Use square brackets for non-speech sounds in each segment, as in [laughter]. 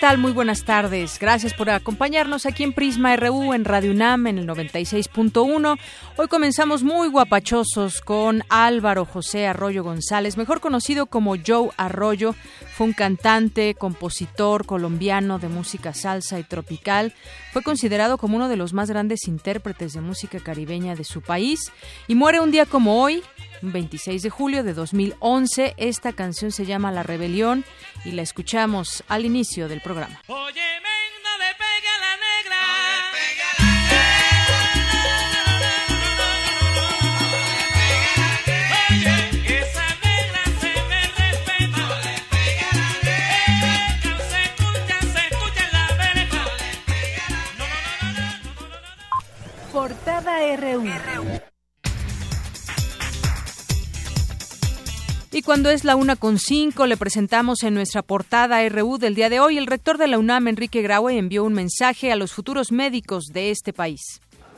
Tal? Muy buenas tardes. Gracias por acompañarnos aquí en Prisma RU en Radio UNAM en el 96.1. Hoy comenzamos muy guapachosos con Álvaro José Arroyo González, mejor conocido como Joe Arroyo. Fue un cantante, compositor colombiano de música salsa y tropical. Fue considerado como uno de los más grandes intérpretes de música caribeña de su país y muere un día como hoy, 26 de julio de 2011. Esta canción se llama La Rebelión y la escuchamos al inicio del programa. Oye, ven, no le Portada RU. Y cuando es la una con cinco, le presentamos en nuestra portada RU del día de hoy, el rector de la UNAM, Enrique Graue, envió un mensaje a los futuros médicos de este país.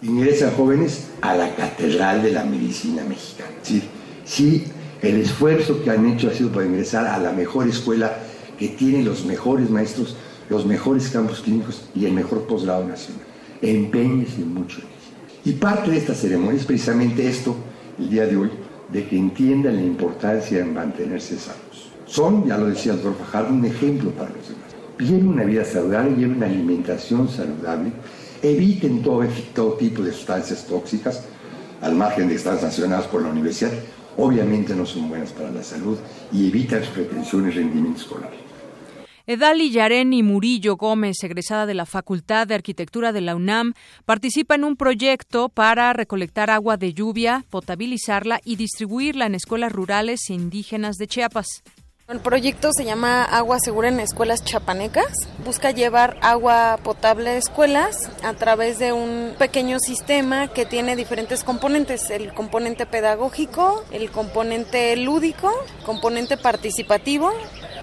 ingresan jóvenes a la Catedral de la Medicina Mexicana. Sí, sí, el esfuerzo que han hecho ha sido para ingresar a la mejor escuela que tiene los mejores maestros, los mejores campos clínicos y el mejor posgrado nacional. Empeñes y mucho. en ello. Y parte de esta ceremonia es precisamente esto, el día de hoy, de que entiendan la importancia de mantenerse sanos. Son, ya lo decía el doctor Fajardo, un ejemplo para los demás. Lleven una vida saludable, lleven una alimentación saludable, eviten todo, tipo de sustancias tóxicas, al margen de estar sancionadas por la universidad, obviamente no son buenas para la salud y evitan sus pretensiones rendimiento escolar. Edali Yareni Murillo Gómez, egresada de la Facultad de Arquitectura de la UNAM, participa en un proyecto para recolectar agua de lluvia, potabilizarla y distribuirla en escuelas rurales e indígenas de Chiapas. El proyecto se llama Agua Segura en Escuelas Chapanecas. Busca llevar agua potable a escuelas a través de un pequeño sistema que tiene diferentes componentes. El componente pedagógico, el componente lúdico, componente participativo.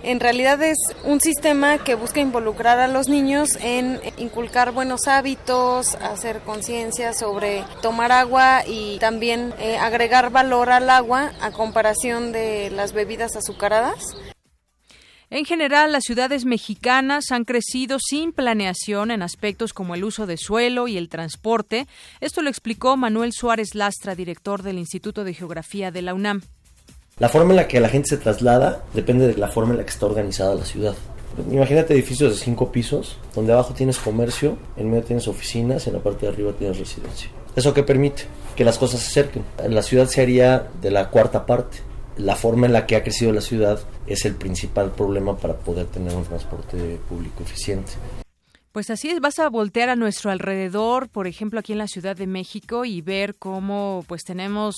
En realidad es un sistema que busca involucrar a los niños en inculcar buenos hábitos, hacer conciencia sobre tomar agua y también eh, agregar valor al agua a comparación de las bebidas azucaradas. En general, las ciudades mexicanas han crecido sin planeación en aspectos como el uso de suelo y el transporte. Esto lo explicó Manuel Suárez Lastra, director del Instituto de Geografía de la UNAM. La forma en la que la gente se traslada depende de la forma en la que está organizada la ciudad. Imagínate edificios de cinco pisos, donde abajo tienes comercio, en medio tienes oficinas y en la parte de arriba tienes residencia. ¿Eso qué permite? Que las cosas se acerquen. La ciudad se haría de la cuarta parte. La forma en la que ha crecido la ciudad es el principal problema para poder tener un transporte público eficiente. Pues así es, vas a voltear a nuestro alrededor, por ejemplo, aquí en la Ciudad de México y ver cómo pues tenemos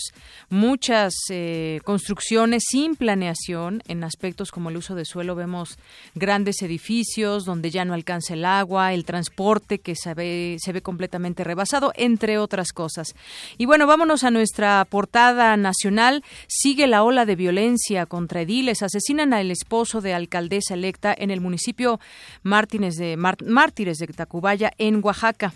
muchas eh, construcciones sin planeación en aspectos como el uso de suelo. Vemos grandes edificios donde ya no alcanza el agua, el transporte que se ve, completamente rebasado, entre otras cosas. Y bueno, vámonos a nuestra portada nacional. Sigue la ola de violencia contra ediles. Asesinan al esposo de alcaldesa electa en el municipio Mártires de Mar- De Tacubaya, en Oaxaca.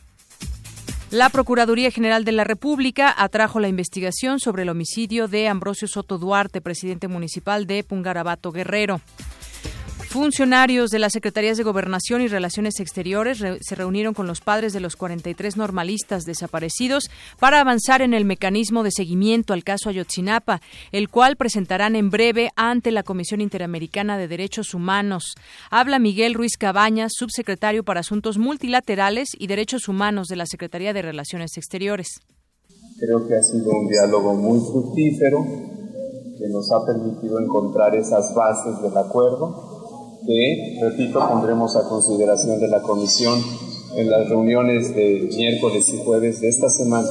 La Procuraduría General de la República atrajo la investigación sobre el homicidio de Ambrosio Soto Duarte, presidente municipal de Pungarabato Guerrero. Funcionarios de las Secretarías de Gobernación y Relaciones Exteriores re- se reunieron con los padres de los 43 normalistas desaparecidos para avanzar en el mecanismo de seguimiento al caso Ayotzinapa, el cual presentarán en breve ante la Comisión Interamericana de Derechos Humanos. Habla Miguel Ruiz Cabañas, subsecretario para Asuntos Multilaterales y Derechos Humanos de la Secretaría de Relaciones Exteriores. Creo que ha sido un diálogo muy fructífero que nos ha permitido encontrar esas bases del acuerdo repito, pondremos a consideración de la Comisión en las reuniones de miércoles y jueves de esta semana.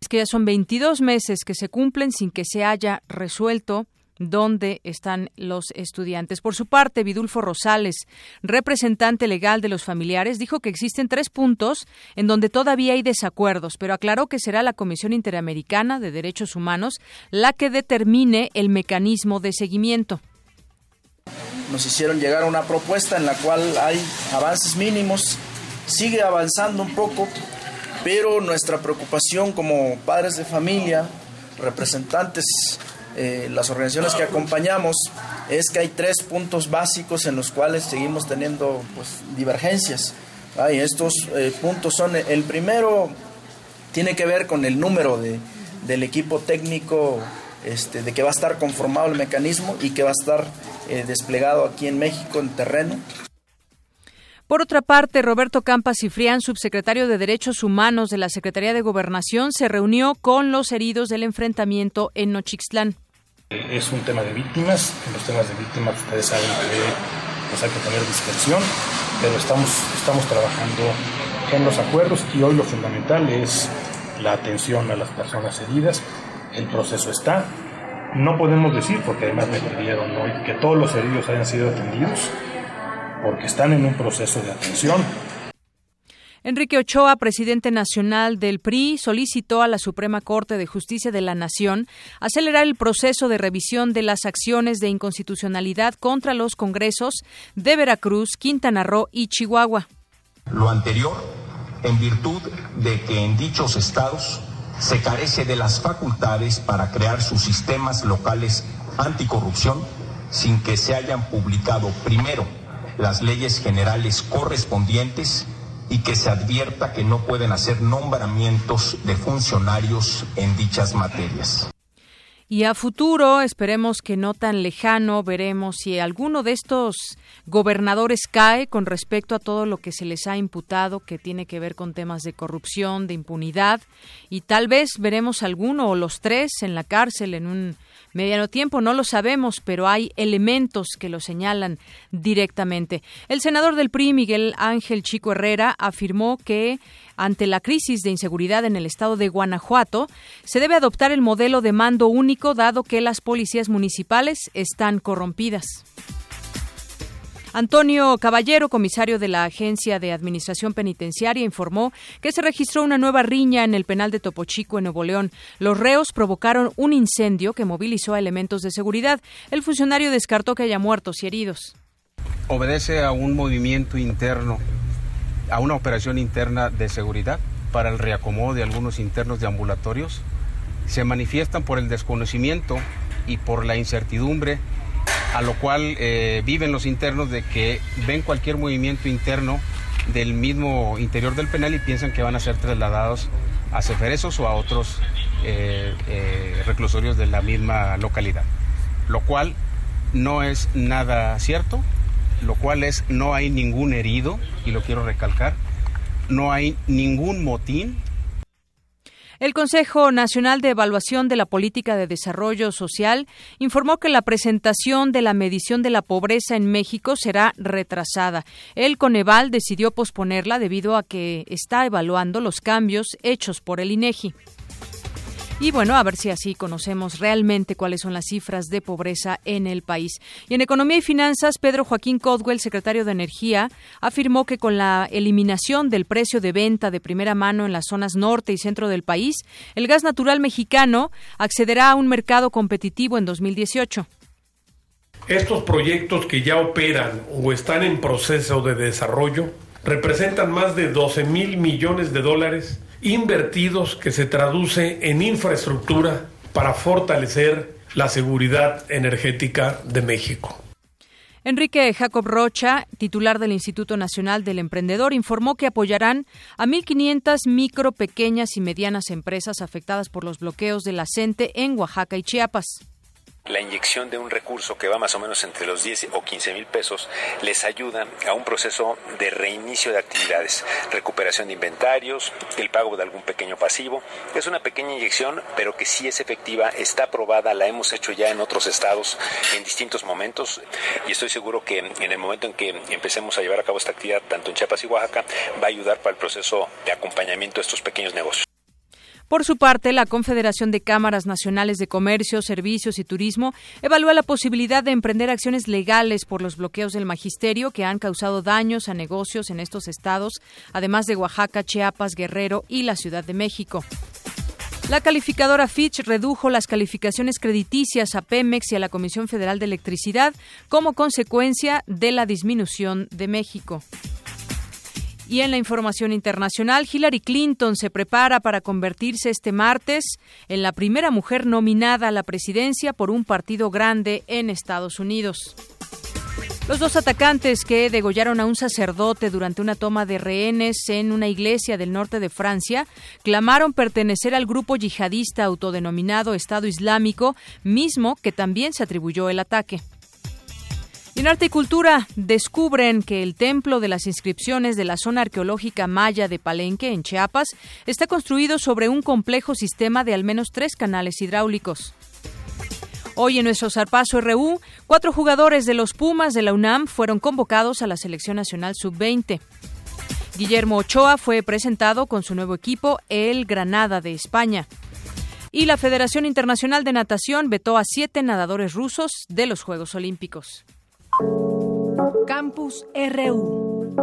Es que ya son 22 meses que se cumplen sin que se haya resuelto dónde están los estudiantes. Por su parte, Vidulfo Rosales, representante legal de los familiares, dijo que existen tres puntos en donde todavía hay desacuerdos, pero aclaró que será la Comisión Interamericana de Derechos Humanos la que determine el mecanismo de seguimiento. Nos hicieron llegar una propuesta en la cual hay avances mínimos, sigue avanzando un poco, pero nuestra preocupación como padres de familia, representantes eh, las organizaciones que acompañamos es que hay tres puntos básicos en los cuales seguimos teniendo pues, divergencias. Estos eh, puntos son, el primero tiene que ver con el número de, del equipo técnico este, de que va a estar conformado el mecanismo y que va a estar eh, desplegado aquí en México en terreno. Por otra parte, Roberto Campas Cifrián, subsecretario de Derechos Humanos de la Secretaría de Gobernación, se reunió con los heridos del enfrentamiento en Nochixtlán. Es un tema de víctimas, en los temas de víctimas ustedes saben que pues hay que tener discreción, pero estamos, estamos trabajando en los acuerdos y hoy lo fundamental es la atención a las personas heridas. El proceso está. No podemos decir, porque además me pidieron hoy, que todos los heridos hayan sido atendidos, porque están en un proceso de atención Enrique Ochoa, presidente nacional del PRI, solicitó a la Suprema Corte de Justicia de la Nación acelerar el proceso de revisión de las acciones de inconstitucionalidad contra los congresos de Veracruz, Quintana Roo y Chihuahua. Lo anterior, en virtud de que en dichos estados se carece de las facultades para crear sus sistemas locales anticorrupción sin que se hayan publicado primero las leyes generales correspondientes y que se advierta que no pueden hacer nombramientos de funcionarios en dichas materias. Y a futuro, esperemos que no tan lejano, veremos si alguno de estos gobernadores cae con respecto a todo lo que se les ha imputado que tiene que ver con temas de corrupción, de impunidad, y tal vez veremos alguno o los tres en la cárcel en un mediano tiempo, no lo sabemos, pero hay elementos que lo señalan directamente. El senador del PRI, Miguel Ángel Chico Herrera, afirmó que ante la crisis de inseguridad en el estado de Guanajuato, se debe adoptar el modelo de mando único dado que las policías municipales están corrompidas. Antonio Caballero, comisario de la Agencia de Administración Penitenciaria, informó que se registró una nueva riña en el penal de Topo Chico, en Nuevo León. Los reos provocaron un incendio que movilizó a elementos de seguridad. El funcionario descartó que haya muertos y heridos. Obedece a un movimiento interno, a una operación interna de seguridad para el reacomodo de algunos internos de ambulatorios. Se manifiestan por el desconocimiento y por la incertidumbre a lo cual eh, viven los internos de que ven cualquier movimiento interno del mismo interior del penal y piensan que van a ser trasladados a Ceferesos o a otros eh, eh, reclusorios de la misma localidad, lo cual no es nada cierto, lo cual es no hay ningún herido, y lo quiero recalcar, no hay ningún motín, el Consejo Nacional de Evaluación de la Política de Desarrollo Social informó que la presentación de la medición de la pobreza en México será retrasada. El Coneval decidió posponerla debido a que está evaluando los cambios hechos por el INEGI. Y bueno, a ver si así conocemos realmente cuáles son las cifras de pobreza en el país. Y en Economía y Finanzas, Pedro Joaquín Codwell, secretario de Energía, afirmó que con la eliminación del precio de venta de primera mano en las zonas norte y centro del país, el gas natural mexicano accederá a un mercado competitivo en 2018. Estos proyectos que ya operan o están en proceso de desarrollo representan más de 12 mil millones de dólares invertidos que se traduce en infraestructura para fortalecer la seguridad energética de México. Enrique Jacob Rocha, titular del Instituto Nacional del Emprendedor, informó que apoyarán a 1.500 micro, pequeñas y medianas empresas afectadas por los bloqueos de la en Oaxaca y Chiapas la inyección de un recurso que va más o menos entre los 10 o 15 mil pesos les ayuda a un proceso de reinicio de actividades, recuperación de inventarios, el pago de algún pequeño pasivo. Es una pequeña inyección, pero que sí es efectiva, está aprobada, la hemos hecho ya en otros estados en distintos momentos y estoy seguro que en el momento en que empecemos a llevar a cabo esta actividad, tanto en Chiapas y Oaxaca, va a ayudar para el proceso de acompañamiento de estos pequeños negocios. Por su parte, la Confederación de Cámaras Nacionales de Comercio, Servicios y Turismo evalúa la posibilidad de emprender acciones legales por los bloqueos del magisterio que han causado daños a negocios en estos estados, además de Oaxaca, Chiapas, Guerrero y la Ciudad de México. La calificadora Fitch redujo las calificaciones crediticias a Pemex y a la Comisión Federal de Electricidad como consecuencia de la disminución de México. Y en la información internacional, Hillary Clinton se prepara para convertirse este martes en la primera mujer nominada a la presidencia por un partido grande en Estados Unidos. Los dos atacantes que degollaron a un sacerdote durante una toma de rehenes en una iglesia del norte de Francia clamaron pertenecer al grupo yihadista autodenominado Estado Islámico, mismo que también se atribuyó el ataque. Y en arte y cultura descubren que el templo de las inscripciones de la zona arqueológica maya de Palenque, en Chiapas, está construido sobre un complejo sistema de al menos tres canales hidráulicos. Hoy en nuestro Zarpazo RU, cuatro jugadores de los Pumas de la UNAM fueron convocados a la Selección Nacional Sub-20. Guillermo Ochoa fue presentado con su nuevo equipo, el Granada de España. Y la Federación Internacional de Natación vetó a siete nadadores rusos de los Juegos Olímpicos. Campus RU.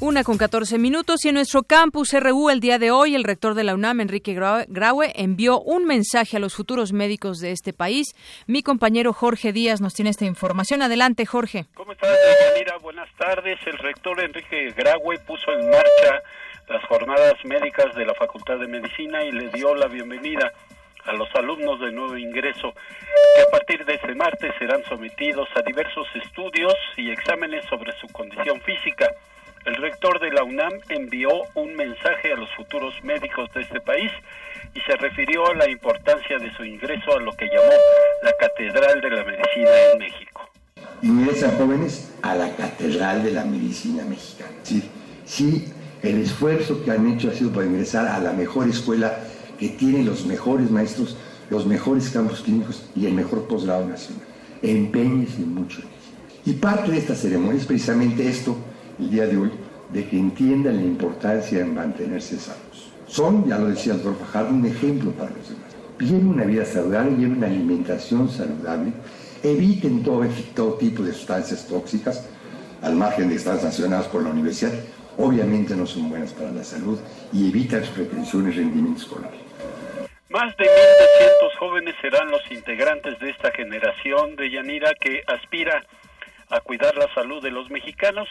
Una con 14 minutos y en nuestro campus RU el día de hoy el rector de la UNAM, Enrique Graue, envió un mensaje a los futuros médicos de este país. Mi compañero Jorge Díaz nos tiene esta información. Adelante, Jorge. ¿Cómo estás, Yanira? Buenas tardes. El rector Enrique Graue puso en marcha las jornadas médicas de la Facultad de Medicina y le dio la bienvenida a los alumnos de nuevo ingreso, que a partir de este martes serán sometidos a diversos estudios y exámenes sobre su condición física. El rector de la UNAM envió un mensaje a los futuros médicos de este país y se refirió a la importancia de su ingreso a lo que llamó la Catedral de la Medicina en México. Ingresan jóvenes a la Catedral de la Medicina Mexicana. Sí, sí, el esfuerzo que han hecho ha sido para ingresar a la mejor escuela que tiene los mejores maestros, los mejores campos clínicos y el mejor posgrado nacional. Empeñes mucho en ello. Y parte de esta ceremonia es precisamente esto, el día de hoy, de que entiendan la importancia de mantenerse sanos. Son, ya lo decía el doctor Fajardo, un ejemplo para los demás. Viven una vida saludable, lleven una alimentación saludable, eviten todo, tipo de sustancias tóxicas, al margen de estar sancionadas por la universidad, obviamente no son buenas para la salud y evitan pretensiones rendimiento escolar. Más de 1.200 jóvenes serán los integrantes de esta generación de Yanira que aspira a cuidar la salud de los mexicanos,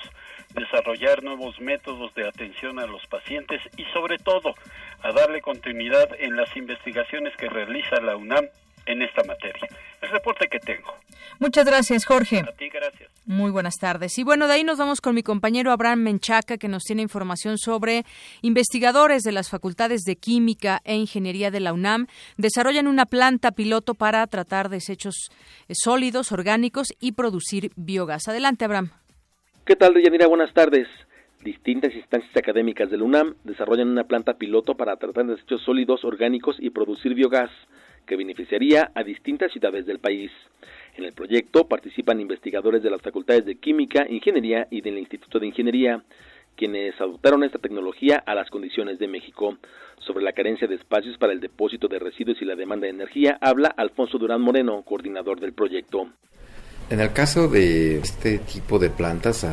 desarrollar nuevos métodos de atención a los pacientes y sobre todo a darle continuidad en las investigaciones que realiza la UNAM en esta materia. El reporte que tengo. Muchas gracias, Jorge. A ti, gracias. Muy buenas tardes. Y bueno, de ahí nos vamos con mi compañero Abraham Menchaca, que nos tiene información sobre investigadores de las facultades de Química e Ingeniería de la UNAM desarrollan una planta piloto para tratar desechos eh, sólidos, orgánicos y producir biogás. Adelante, Abraham. ¿Qué tal, Deyanira? Buenas tardes. Distintas instancias académicas de la UNAM desarrollan una planta piloto para tratar desechos sólidos, orgánicos y producir biogás que beneficiaría a distintas ciudades del país. En el proyecto participan investigadores de las facultades de Química, Ingeniería y del Instituto de Ingeniería, quienes adoptaron esta tecnología a las condiciones de México. Sobre la carencia de espacios para el depósito de residuos y la demanda de energía, habla Alfonso Durán Moreno, coordinador del proyecto. En el caso de este tipo de plantas,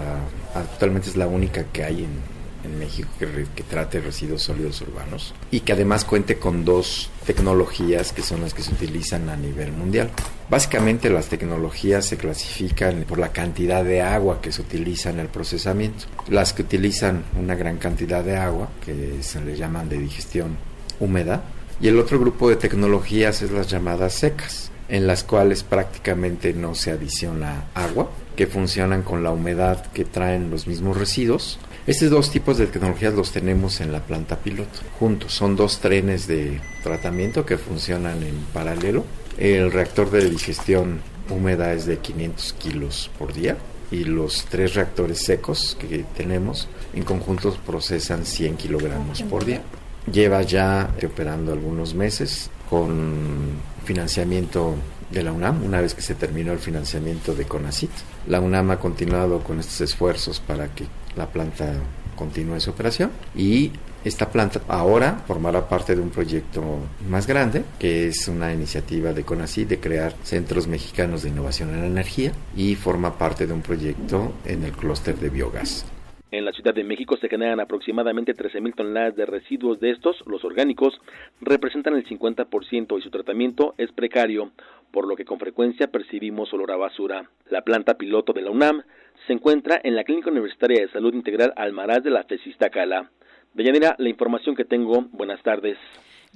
actualmente es la única que hay en, en México que, trate residuos sólidos urbanos y que además cuente con dos tecnologías que son las que se utilizan a nivel mundial. Básicamente las tecnologías se clasifican por la cantidad de agua que se utiliza en el procesamiento. Las que utilizan una gran cantidad de agua, que se le llaman de digestión húmeda, y el otro grupo de tecnologías es las llamadas secas, en las cuales prácticamente no se adiciona agua, que funcionan con la humedad que traen los mismos residuos estos dos tipos de tecnologías los tenemos en la planta piloto, juntos. Son dos trenes de tratamiento que funcionan en paralelo. El reactor de digestión húmeda es de 500 kilos por día y los tres reactores secos que tenemos en conjunto procesan 100 kilogramos por día. Lleva ya operando algunos meses con financiamiento de la UNAM, una vez que se terminó el financiamiento de CONACIT La UNAM ha continuado con estos esfuerzos para que la planta continúe su operación y esta planta ahora formará parte de un proyecto más grande, que es una iniciativa de CONACYT de crear centros mexicanos de innovación en la energía y forma parte de un proyecto en el clúster de biogás. En la Ciudad de México se generan aproximadamente 13.000 toneladas de residuos de estos, los orgánicos, representan el 50% y su tratamiento es precario, por lo que con frecuencia percibimos olor a basura. La planta piloto de la UNAM se encuentra en la Clínica Universitaria de Salud Integral Almaraz de la FESISTA Cala. Deyanira, la información que tengo. Buenas tardes.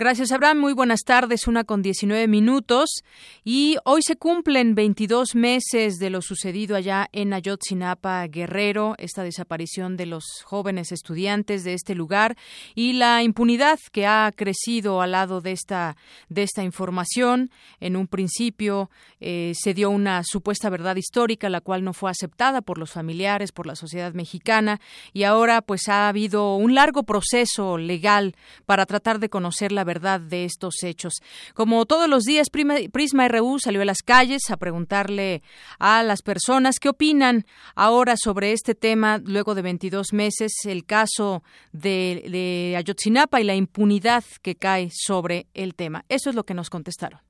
Gracias, Abraham. Muy buenas tardes, una con 19 minutos. Y hoy se cumplen 22 meses de lo sucedido allá en Ayotzinapa, Guerrero, esta desaparición de los jóvenes estudiantes de este lugar y la impunidad que ha crecido al lado de esta, de esta información. En un principio eh, se dio una supuesta verdad histórica, la cual no fue aceptada por los familiares, por la sociedad mexicana, y ahora pues ha habido un largo proceso legal para tratar de conocer la verdad de estos hechos. Como todos los días, Prisma RU salió a las calles a preguntarle a las personas qué opinan ahora sobre este tema luego de 22 meses, el caso de, de Ayotzinapa y la impunidad que cae sobre el tema. Eso es lo que nos contestaron.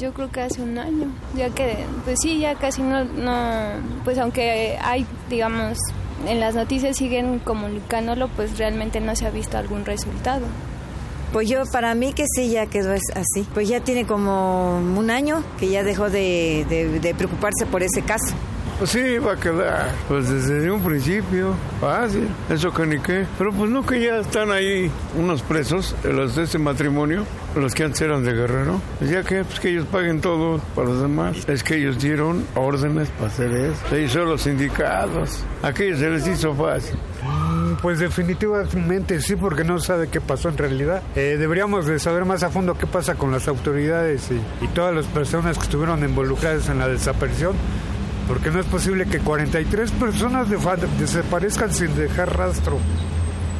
Yo creo que hace un año, ya que, pues sí, ya casi no, no, pues aunque hay, digamos, en las noticias siguen comunicándolo, pues realmente no se ha visto algún resultado. Pues yo, para mí que sí, ya quedó así. Pues ya tiene como un año que ya dejó de, preocuparse por ese caso. Pues sí, va a quedar, pues desde un principio, fácil, eso que ni qué. Pero pues no que ya están ahí unos presos, los de ese matrimonio, los que antes eran de Guerrero. Pues ya que, pues que ellos paguen todo para los demás. Es que ellos dieron órdenes para hacer eso. Se hizo los sindicatos. Aquellos se les hizo fácil. Pues definitivamente sí, porque no sabe qué pasó en realidad. Eh, deberíamos de saber más a fondo qué pasa con las autoridades y, y todas las personas que estuvieron involucradas en la desaparición porque no es posible que 43 personas desaparezcan sin dejar rastro.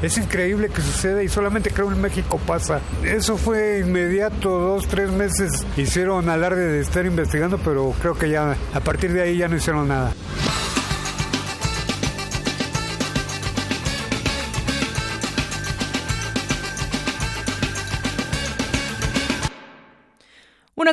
Es increíble que suceda y solamente creo en México pasa. Eso fue inmediato, dos, tres meses hicieron alarde de estar investigando, pero creo que ya a partir de ahí ya no hicieron nada.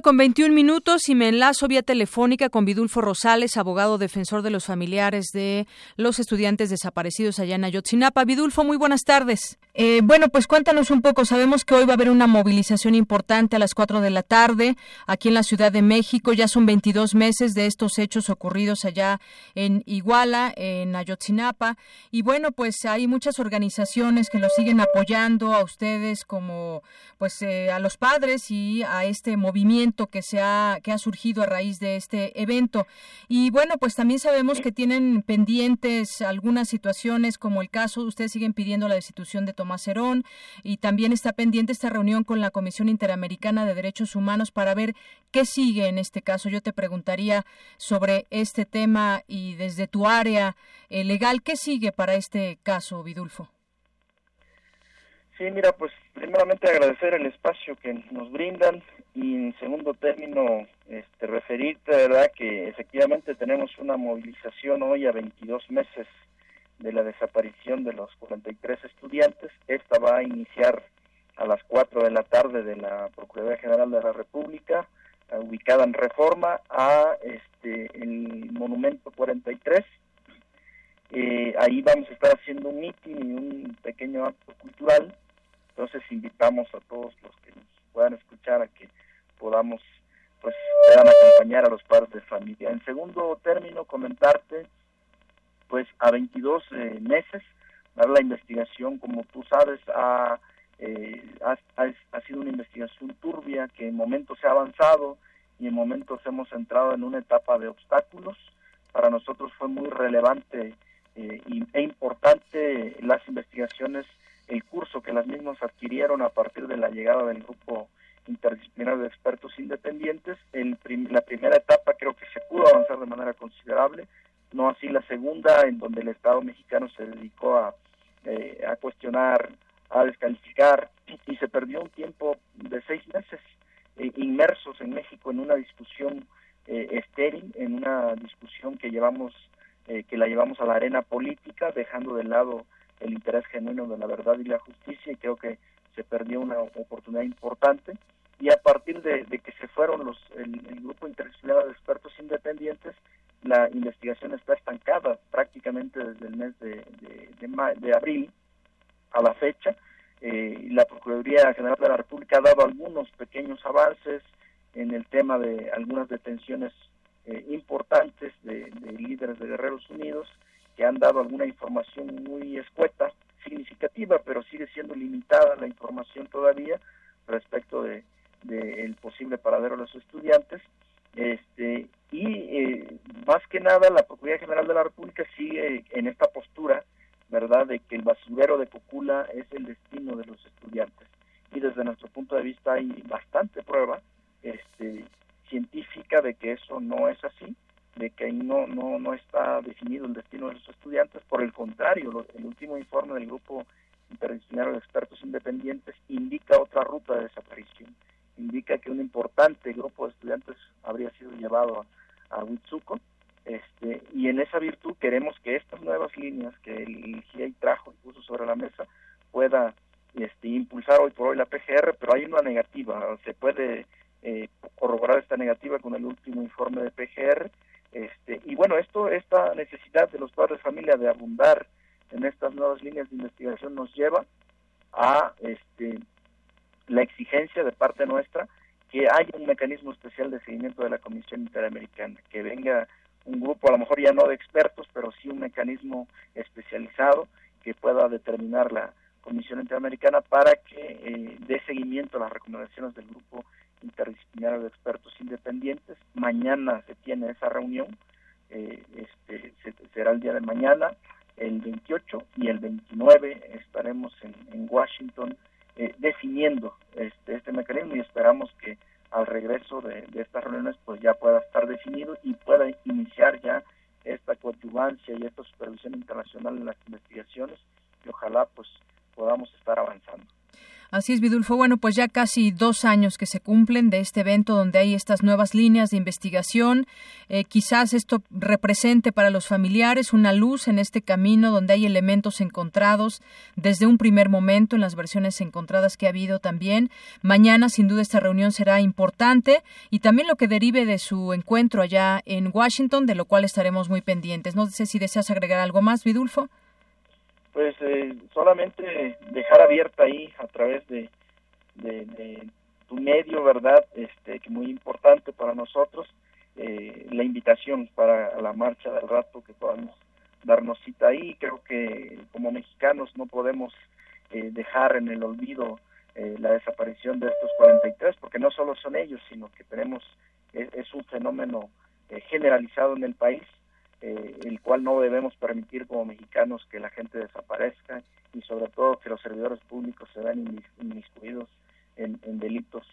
Con 21 minutos y me enlazo vía telefónica con Vidulfo Rosales, abogado defensor de los familiares de los estudiantes desaparecidos allá en Ayotzinapa. Vidulfo, muy buenas tardes. Eh, bueno, pues cuéntanos un poco. Sabemos que hoy va a haber una movilización importante a las 4 de la tarde aquí en la Ciudad de México. Ya son 22 meses de estos hechos ocurridos allá en Iguala, en Ayotzinapa. Y bueno, pues hay muchas organizaciones que lo siguen apoyando a ustedes como pues eh, a los padres y a este movimiento que se ha que ha surgido a raíz de este evento. Y bueno pues también sabemos que tienen pendientes algunas situaciones como el caso ustedes siguen pidiendo la destitución de Tomás Herón y también está pendiente esta reunión con la Comisión Interamericana de Derechos Humanos para ver qué sigue en este caso. Yo te preguntaría sobre este tema y desde tu área eh, legal qué sigue para este caso Vidulfo Sí, mira, pues primeramente agradecer el espacio que nos brindan y en segundo término este, referirte, ¿verdad?, que efectivamente tenemos una movilización hoy a 22 meses de la desaparición de los 43 estudiantes. Esta va a iniciar a las 4 de la tarde de la Procuraduría General de la República, ubicada en Reforma, a este el Monumento 43. Eh, ahí vamos a estar haciendo un mitin y un pequeño acto cultural entonces invitamos a todos los que nos puedan escuchar a que podamos pues puedan acompañar a los padres de familia. En segundo término, comentarte pues a 22 eh, meses, dar la investigación, como tú sabes, ha, eh, ha, sido una investigación turbia que en momentos se ha avanzado y en momentos hemos entrado en una etapa de obstáculos. Para nosotros fue muy relevante eh, e importante las investigaciones el curso que las mismas adquirieron a partir de la llegada del grupo interdisciplinario de expertos independientes. En la primera etapa creo que se pudo avanzar de manera considerable, no así la segunda, en donde el Estado mexicano se dedicó a, eh, a cuestionar, a descalificar y se perdió un tiempo de seis meses eh, inmersos en México en una discusión eh, estéril, en una discusión que llevamos, que la llevamos a la arena política, dejando de lado el interés genuino de la verdad y la justicia y creo que se perdió una oportunidad importante. Y a partir de, que se fueron los el, grupo interdisciplinario de expertos independientes la investigación está estancada prácticamente desde el mes de, de, abril a la fecha. Eh, la Procuraduría General de la República ha dado algunos pequeños avances en el tema de algunas detenciones eh, importantes de, de líderes de Guerreros Unidos que han dado alguna información muy escueta, significativa, pero sigue siendo limitada la información todavía respecto de, el posible paradero de los estudiantes. Este, y eh, más que nada la Procuraduría General de la República sigue en esta postura, ¿verdad?, de que el basurero de Cocula es el destino de los estudiantes. Y desde nuestro punto de vista hay bastante prueba este, científica de que eso no es así de que no, no, no está definido el destino de los estudiantes. Por el contrario, el último informe del Grupo Interdisciplinario de Expertos Independientes indica otra ruta de desaparición. Indica que un importante grupo de estudiantes habría sido llevado a, a Huitzuco. Este, y en esa virtud queremos que estas nuevas líneas que el GIEI trajo y puso sobre la mesa pueda este, impulsar hoy por hoy la PGR, pero hay una negativa. Se puede eh, corroborar esta negativa con el último informe de PGR este, y bueno, esto, esta necesidad de los padres de familia de abundar en estas nuevas líneas de investigación nos lleva a este, la exigencia de parte nuestra que haya un mecanismo especial de seguimiento de la Comisión Interamericana, que venga un grupo, a lo mejor ya no de expertos, pero sí un mecanismo especializado que pueda determinar la Comisión Interamericana para que eh, dé seguimiento a las recomendaciones del grupo interdisciplinario de expertos independientes. Mañana se tiene esa reunión, eh, este, será el día de mañana, el 28 y el 29 estaremos en, Washington eh, definiendo este, este mecanismo y esperamos que al regreso de, estas reuniones pues ya pueda estar definido y pueda iniciar ya esta coadyuvancia y esta supervisión internacional en las investigaciones y ojalá pues podamos estar avanzando. Así es, Vidulfo. Bueno, pues ya casi dos años que se cumplen de este evento donde hay estas nuevas líneas de investigación. Eh, quizás esto represente para los familiares una luz en este camino donde hay elementos encontrados desde un primer momento en las versiones encontradas que ha habido también. Mañana, sin duda, esta reunión será importante y también lo que derive de su encuentro allá en Washington, de lo cual estaremos muy pendientes. No sé si deseas agregar algo más, Vidulfo pues eh, solamente dejar abierta ahí a través de, de, tu medio, ¿verdad? Este, que muy importante para nosotros, eh, la invitación para la marcha del rato que podamos darnos cita ahí. Creo que como mexicanos no podemos eh, dejar en el olvido la desaparición de estos 43, porque no solo son ellos, sino que tenemos, es un fenómeno generalizado en el país eh, el cual no debemos permitir como mexicanos que la gente desaparezca y sobre todo que los servidores públicos se vean inmiscuidos en, delitos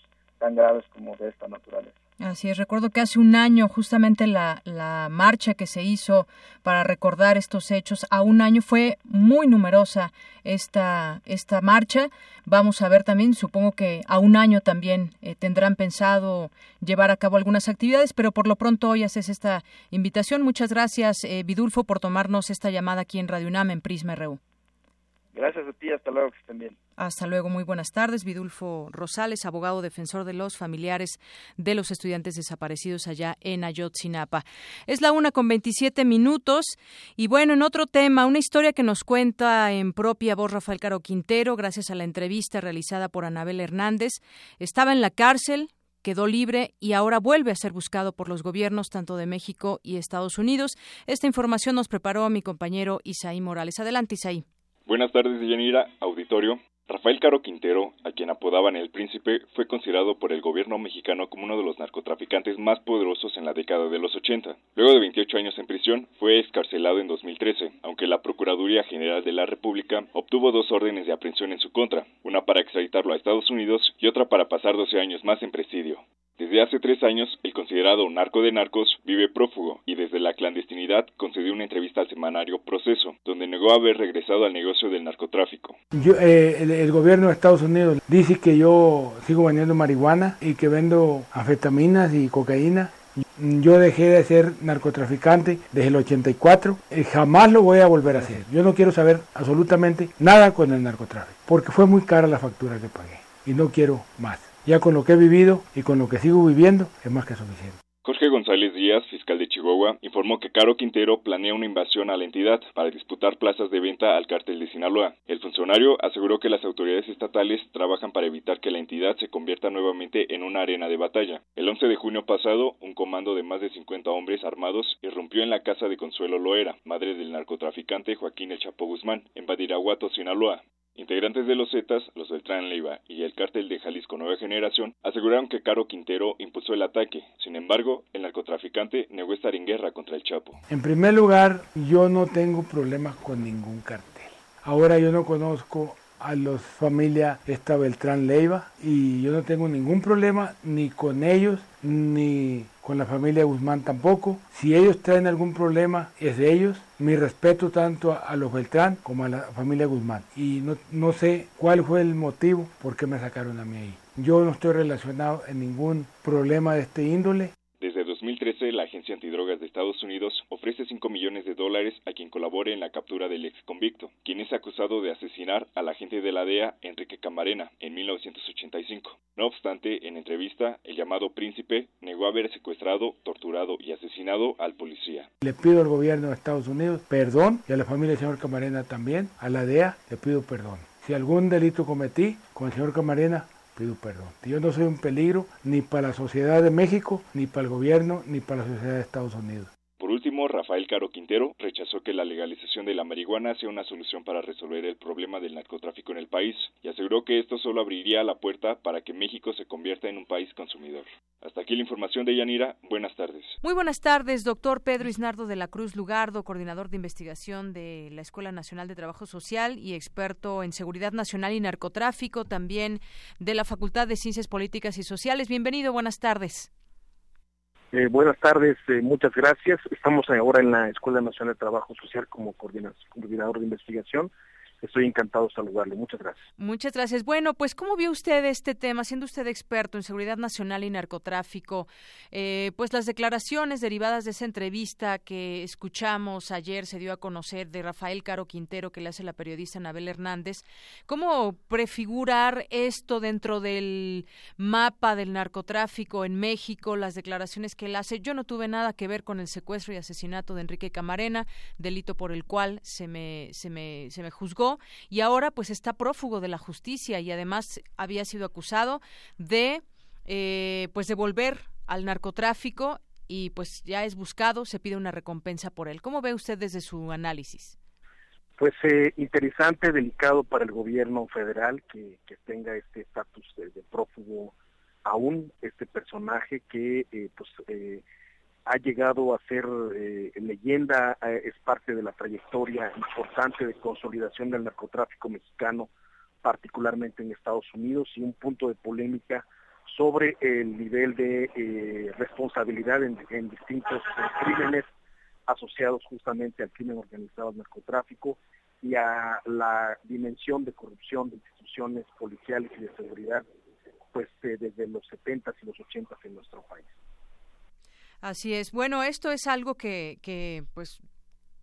tan graves como de esta naturaleza. Así es, recuerdo que hace un año justamente la, la, marcha que se hizo para recordar estos hechos, a un año fue muy numerosa esta, esta marcha. Vamos a ver también, supongo que a un año también eh, tendrán pensado llevar a cabo algunas actividades, pero por lo pronto hoy haces esta invitación. Muchas gracias, eh, Vidulfo, por tomarnos esta llamada aquí en Radio UNAM en Prisma RU. Gracias a ti, hasta luego, que estén bien. Hasta luego, muy buenas tardes. Vidulfo Rosales, abogado defensor de los familiares de los estudiantes desaparecidos allá en Ayotzinapa. Es la una con 27 minutos. Y bueno, en otro tema, una historia que nos cuenta en propia voz Rafael Caro Quintero, gracias a la entrevista realizada por Anabel Hernández. Estaba en la cárcel, quedó libre y ahora vuelve a ser buscado por los gobiernos tanto de México y Estados Unidos. Esta información nos preparó mi compañero Isaí Morales. Adelante, Isaí. Buenas tardes, Yanira, auditorio. Rafael Caro Quintero, a quien apodaban el príncipe, fue considerado por el gobierno mexicano como uno de los narcotraficantes más poderosos en la década de los 80. Luego de 28 años en prisión, fue excarcelado en 2013, aunque la Procuraduría General de la República obtuvo dos órdenes de aprehensión en su contra, una para extraditarlo a Estados Unidos y otra para pasar 12 años más en presidio. Desde hace tres años, el considerado narco de narcos vive prófugo y desde la clandestinidad concedió una entrevista al semanario Proceso, donde negó haber regresado al negocio del narcotráfico. Yo, eh, el, gobierno de Estados Unidos dice que yo sigo vendiendo marihuana y que vendo anfetaminas y cocaína. Yo dejé de ser narcotraficante desde el 84 y jamás lo voy a volver a hacer. Yo no quiero saber absolutamente nada con el narcotráfico, porque fue muy cara la factura que pagué y no quiero más. Ya con lo que he vivido y con lo que sigo viviendo es más que suficiente. Jorge González Díaz, fiscal de Chihuahua, informó que Caro Quintero planea una invasión a la entidad para disputar plazas de venta al cártel de Sinaloa. El funcionario aseguró que las autoridades estatales trabajan para evitar que la entidad se convierta nuevamente en una arena de batalla. El 11 de junio pasado, un comando de más de 50 hombres armados irrumpió en la casa de Consuelo Loera, madre del narcotraficante Joaquín El Chapo Guzmán, en Badiraguato, Sinaloa. Integrantes de los Zetas, los Beltrán Leiva y el cártel de Jalisco Nueva Generación aseguraron que Caro Quintero impulsó el ataque. Sin embargo, el narcotraficante negó estar en guerra contra el Chapo. En primer lugar, yo no tengo problemas con ningún cartel. Ahora yo no conozco a los familia esta Beltrán Leiva y yo no tengo ningún problema ni con ellos ni con la familia Guzmán tampoco. Si ellos traen algún problema es de ellos. Mi respeto tanto a, a los Beltrán como a la familia Guzmán. Y no, no sé cuál fue el motivo por qué me sacaron a mí ahí. Yo no estoy relacionado en ningún problema de este índole. Desde 2013, la Agencia Antidrogas de Estados Unidos ofrece 5 millones de dólares a quien colabore en la captura del ex convicto, quien es acusado de asesinar al agente de la DEA, Enrique Camarena, en 1985. No obstante, en entrevista, el llamado príncipe negó haber secuestrado, torturado y asesinado al policía. Le pido al gobierno de Estados Unidos perdón y a la familia del señor Camarena también, a la DEA le pido perdón. Si algún delito cometí con el señor Camarena, pido perdón. Yo no soy un peligro ni para la sociedad de México, ni para el gobierno, ni para la sociedad de Estados Unidos. Por último, Rafael Caro Quintero rechazó que la legalización de la marihuana sea una solución para resolver el problema del narcotráfico en el país y aseguró que esto solo abriría la puerta para que México se convierta en un país consumidor. Hasta aquí la información de Yanira. Buenas tardes. Muy buenas tardes, doctor Pedro Isnardo de la Cruz Lugardo, coordinador de investigación de la Escuela Nacional de Trabajo Social y experto en seguridad nacional y narcotráfico, también de la Facultad de Ciencias Políticas y Sociales. Bienvenido, buenas tardes. Eh, buenas tardes, eh, muchas gracias. Estamos ahora en la Escuela Nacional de Trabajo Social como coordinador de investigación. Estoy encantado de saludarle. Muchas gracias. Muchas gracias. Bueno, pues ¿cómo vio usted este tema, siendo usted experto en seguridad nacional y narcotráfico? Eh, pues las declaraciones derivadas de esa entrevista que escuchamos ayer se dio a conocer de Rafael Caro Quintero que le hace la periodista Anabel Hernández. ¿Cómo prefigurar esto dentro del mapa del narcotráfico en México? Las declaraciones que él hace. Yo no tuve nada que ver con el secuestro y asesinato de Enrique Camarena, delito por el cual se me, se me, se me juzgó y ahora pues está prófugo de la justicia y además había sido acusado de eh, pues devolver al narcotráfico y pues ya es buscado, se pide una recompensa por él. ¿Cómo ve usted desde su análisis? Pues eh, interesante, delicado para el gobierno federal que, que tenga este estatus de, de, prófugo aún, este personaje que eh, pues eh, ha llegado a ser eh, leyenda, eh, es parte de la trayectoria importante de consolidación del narcotráfico mexicano, particularmente en Estados Unidos, y un punto de polémica sobre el nivel de eh, responsabilidad en, distintos crímenes asociados justamente al crimen organizado, al narcotráfico y a la dimensión de corrupción de instituciones policiales y de seguridad, pues desde los 70s y los 80s en nuestro país. Así es. Bueno, esto es algo que, que pues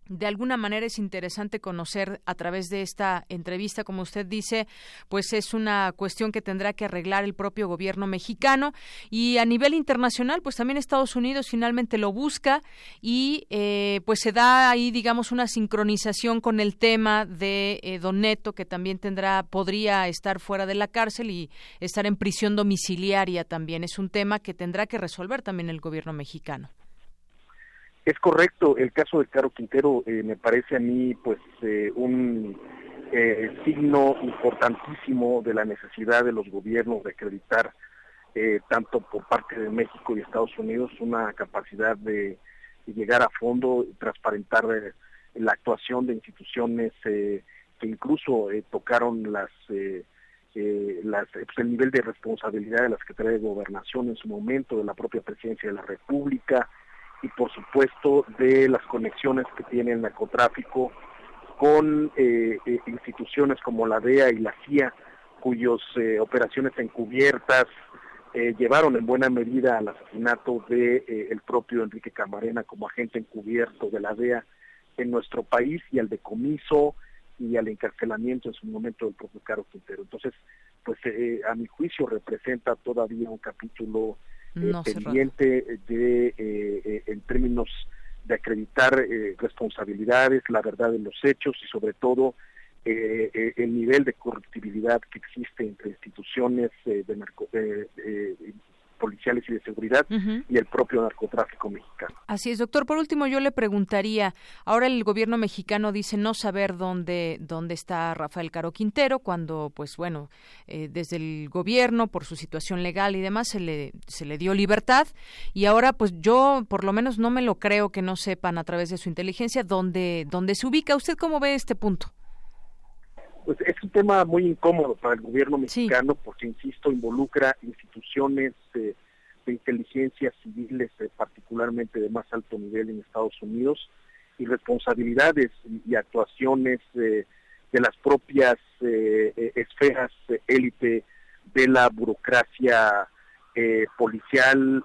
de alguna manera es interesante conocer a través de esta entrevista, como usted dice, pues es una cuestión que tendrá que arreglar el propio gobierno mexicano y a nivel internacional, pues también Estados Unidos finalmente lo busca y eh, pues se da ahí, digamos, una sincronización con el tema de eh, Don Neto, que también tendrá, podría estar fuera de la cárcel y estar en prisión domiciliaria también. Es un tema que tendrá que resolver también el gobierno mexicano. Es correcto, el caso de Caro Quintero eh, me parece a mí pues eh, un eh, signo importantísimo de la necesidad de los gobiernos de acreditar eh, tanto por parte de México y Estados Unidos una capacidad de, llegar a fondo y transparentar la actuación de instituciones que incluso tocaron las, las pues, el nivel de responsabilidad de la Secretaría de Gobernación en su momento, de la propia Presidencia de la República y por supuesto de las conexiones que tiene el narcotráfico con eh, eh, instituciones como la DEA y la CIA, cuyas eh, operaciones encubiertas llevaron en buena medida al asesinato de el propio Enrique Camarena como agente encubierto de la DEA en nuestro país y al decomiso y al encarcelamiento en su momento del propio Caro Quintero. Entonces, pues a mi juicio representa todavía un capítulo pendiente de en términos de acreditar eh, responsabilidades, la verdad de los hechos y sobre todo eh, eh, el nivel de corruptibilidad que existe entre instituciones de, narco, policiales y de seguridad y el propio narcotráfico mexicano. Así es, doctor. Por último, yo le preguntaría, ahora el gobierno mexicano dice no saber dónde, dónde está Rafael Caro Quintero, cuando, pues bueno, eh, desde el gobierno, por su situación legal y demás, se le, se le dio libertad y ahora, pues yo por lo menos no me lo creo que no sepan a través de su inteligencia dónde, dónde se ubica. ¿Usted cómo ve este punto? Pues es un tema muy incómodo para el gobierno mexicano porque, insisto, involucra instituciones eh, de inteligencia civiles, eh, particularmente de más alto nivel en Estados Unidos, y responsabilidades y, actuaciones eh, de las propias esferas élite de la burocracia policial,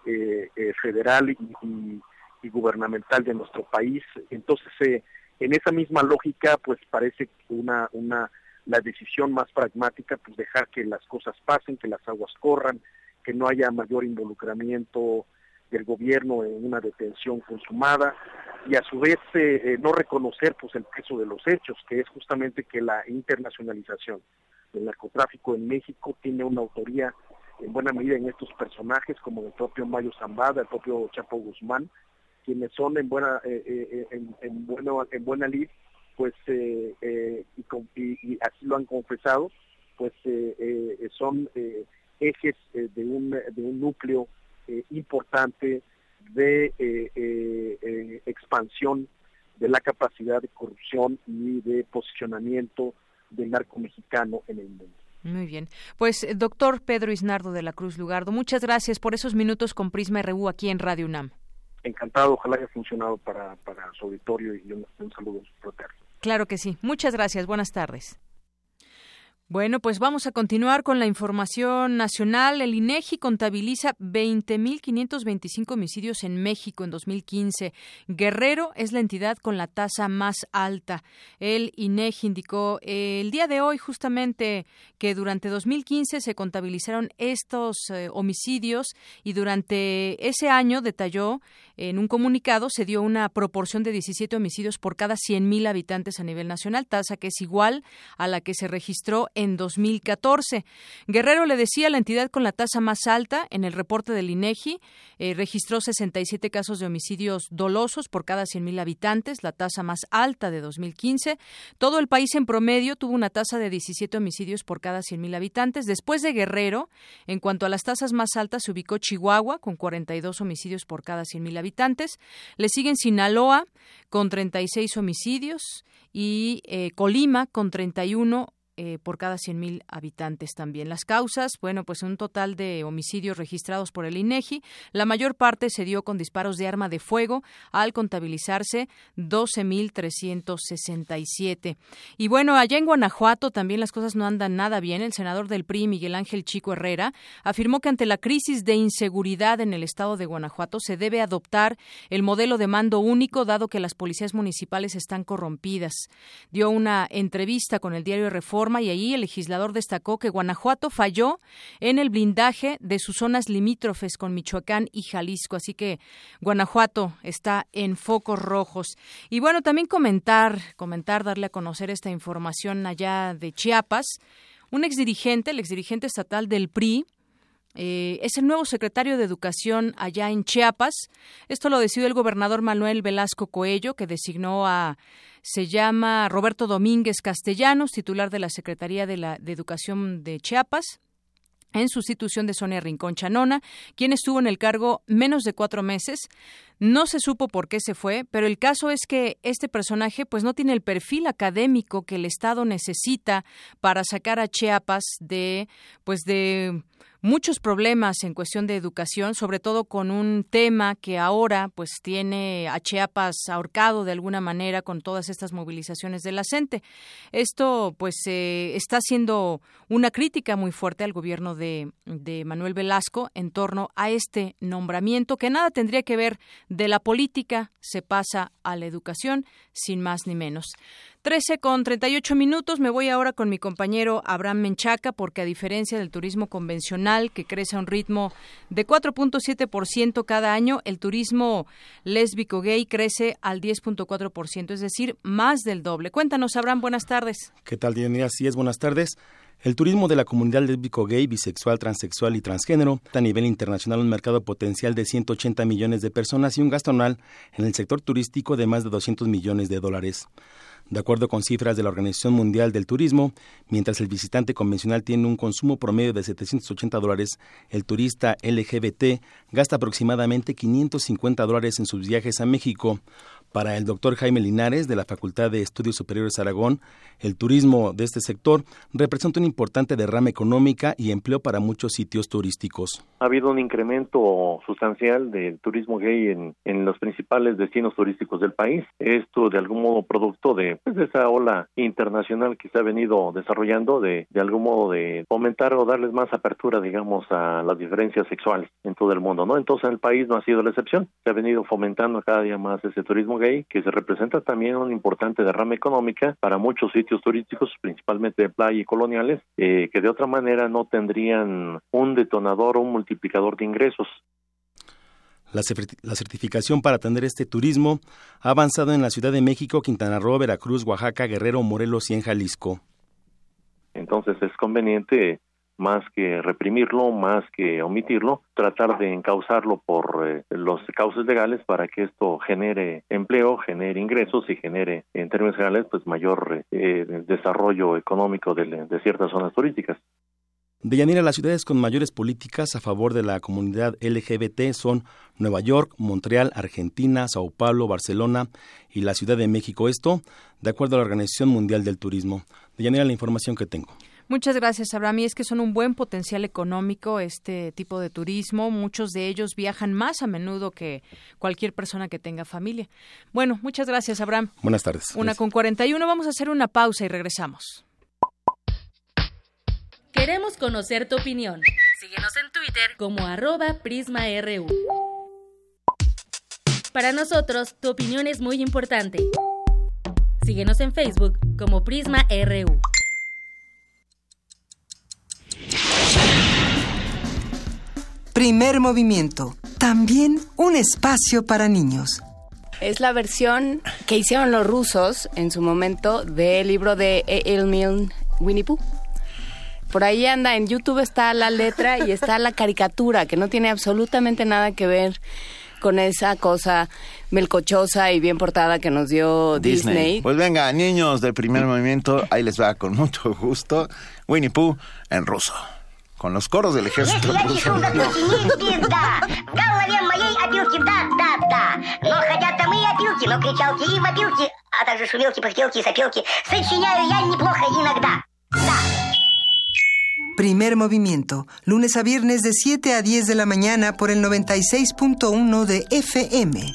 federal y, y, gubernamental de nuestro país. Entonces, en esa misma lógica, pues parece una, una la decisión más pragmática, pues dejar que las cosas pasen, que las aguas corran, que no haya mayor involucramiento del gobierno en una detención consumada y a su vez eh, eh, no reconocer pues el peso de los hechos, que es justamente que la internacionalización del narcotráfico en México tiene una autoría en buena medida en estos personajes como el propio Mayo Zambada, el propio Chapo Guzmán, quienes son en buena eh, en, en, bueno en buena lid pues eh, eh, y, así lo han confesado, pues eh, son ejes de, un, de un núcleo importante de expansión de la capacidad de corrupción y de posicionamiento del narco mexicano en el mundo. Muy bien. Pues, doctor Pedro Isnardo de la Cruz Lugardo, muchas gracias por esos minutos con Prisma RU aquí en Radio UNAM. Encantado, ojalá haya funcionado para, para su auditorio y un, un saludo fraterno. Claro que sí. Muchas gracias. Buenas tardes. Bueno, pues vamos a continuar con la información nacional. El INEGI contabiliza 20.525 homicidios en México en 2015. Guerrero es la entidad con la tasa más alta. El INEGI indicó el día de hoy justamente que durante 2015 se contabilizaron estos eh, homicidios y durante ese año detalló en un comunicado se dio una proporción de 17 homicidios por cada 100.000 habitantes a nivel nacional, tasa que es igual a la que se registró en 2014. Guerrero le decía la entidad con la tasa más alta en el reporte del INEGI eh, registró 67 casos de homicidios dolosos por cada 100.000 habitantes, la tasa más alta de 2015. Todo el país en promedio tuvo una tasa de 17 homicidios por cada 100.000 habitantes. Después de Guerrero, en cuanto a las tasas más altas, se ubicó Chihuahua con 42 homicidios por cada 100.000 habitantes. Le siguen Sinaloa con 36 homicidios y eh, Colima con 31 eh, por cada 100.000 habitantes también. Las causas, bueno, pues un total de homicidios registrados por el INEGI. La mayor parte se dio con disparos de arma de fuego, al contabilizarse 12.367. Y bueno, allá en Guanajuato también las cosas no andan nada bien. El senador del PRI, Miguel Ángel Chico Herrera, afirmó que ante la crisis de inseguridad en el estado de Guanajuato se debe adoptar el modelo de mando único, dado que las policías municipales están corrompidas. Dio una entrevista con el diario Reforma y ahí el legislador destacó que Guanajuato falló en el blindaje de sus zonas limítrofes con Michoacán y Jalisco, así que Guanajuato está en focos rojos. Y bueno, también comentar, comentar, darle a conocer esta información allá de Chiapas. Un exdirigente, el exdirigente estatal del PRI, eh, es el nuevo secretario de Educación allá en Chiapas. Esto lo decidió el gobernador Manuel Velasco Coello, que designó a se llama Roberto Domínguez Castellanos, titular de la Secretaría de, la, de Educación de Chiapas en sustitución de Sonia Rincón Chanona, quien estuvo en el cargo menos de cuatro meses. No se supo por qué se fue, pero el caso es que este personaje pues no tiene el perfil académico que el Estado necesita para sacar a Chiapas de pues de muchos problemas en cuestión de educación, sobre todo con un tema que ahora pues tiene a Chiapas ahorcado de alguna manera con todas estas movilizaciones de la CENTE. Esto pues eh, está siendo una crítica muy fuerte al gobierno de, de Manuel Velasco en torno a este nombramiento que nada tendría que ver de la política, se pasa a la educación sin más ni menos. 13 con 38 minutos. Me voy ahora con mi compañero Abraham Menchaca, porque a diferencia del turismo convencional, que crece a un ritmo de 4.7% cada año, el turismo lésbico gay crece al 10.4%, es decir, más del doble. Cuéntanos, Abraham, buenas tardes. ¿Qué tal, Diana? Así es, buenas tardes. El turismo de la comunidad lésbico gay, bisexual, transexual y transgénero a nivel internacional un mercado potencial de 180 millones de personas y un gasto anual en el sector turístico de más de 200 millones de dólares. De acuerdo con cifras de la Organización Mundial del Turismo, mientras el visitante convencional tiene un consumo promedio de 780 dólares, el turista LGBT gasta aproximadamente 550 dólares en sus viajes a México, para el doctor Jaime Linares de la Facultad de Estudios Superiores Aragón, el turismo de este sector representa un importante derrama económica y empleo para muchos sitios turísticos. Ha habido un incremento sustancial del turismo gay en, en los principales destinos turísticos del país. Esto de algún modo producto de, pues, de esa ola internacional que se ha venido desarrollando, de, de algún modo de fomentar o darles más apertura, digamos, a las diferencias sexuales en todo el mundo, ¿no? Entonces el país no ha sido la excepción. Se ha venido fomentando cada día más ese turismo gay, que se representa también una importante derrama económica para muchos sitios turísticos, principalmente de playa y coloniales, eh, que de otra manera no tendrían un detonador o un multiplicador de ingresos. La, certificación para atender este turismo ha avanzado en la Ciudad de México, Quintana Roo, Veracruz, Oaxaca, Guerrero, Morelos y en Jalisco. Entonces es conveniente más que reprimirlo, más que omitirlo, tratar de encauzarlo por eh, los cauces legales para que esto genere empleo, genere ingresos y genere, en términos generales, pues mayor eh, desarrollo económico de, de ciertas zonas turísticas. Deyanira, las ciudades con mayores políticas a favor de la comunidad LGBT son Nueva York, Montreal, Argentina, Sao Paulo, Barcelona y la Ciudad de México. Esto, de acuerdo a la Organización Mundial del Turismo. Deyanira, la información que tengo. Muchas gracias, Abraham. Y es que son un buen potencial económico este tipo de turismo. Muchos de ellos viajan más a menudo que cualquier persona que tenga familia. Bueno, muchas gracias, Abraham. Buenas tardes. Una con 41. Vamos a hacer una pausa y regresamos. Queremos conocer tu opinión. Síguenos en Twitter como arroba PrismaRU. Para nosotros, tu opinión es muy importante. Síguenos en Facebook como PrismaRU. Primer movimiento. También un espacio para niños. Es la versión que hicieron los rusos en su momento del libro de Emil Winnie Pooh. Por ahí anda, en YouTube está la letra y está la caricatura, que no tiene absolutamente nada que ver con esa cosa melcochosa y bien portada que nos dio Disney. Disney. Pues venga, niños del primer movimiento, ahí les va con mucho gusto Winnie Pooh en ruso con los coros del ejército. Primer movimiento, lunes a viernes de 7 a 10 de la mañana por el 96.1 de FM.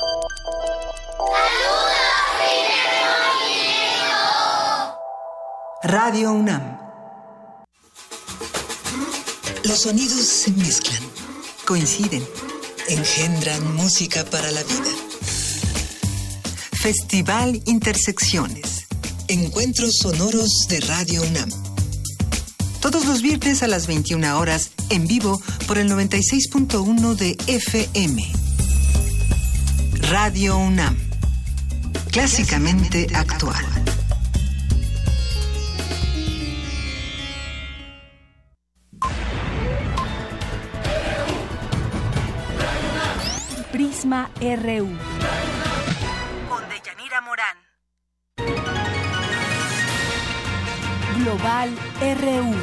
Radio UNAM. Los sonidos se mezclan, coinciden, engendran música para la vida. Festival Intersecciones. Encuentros sonoros de Radio UNAM. Todos los viernes a las 21 horas, en vivo por el 96.1 de FM. Radio UNAM. Clásicamente actual. Prisma RU. Con Deyanira Morán. Global RU.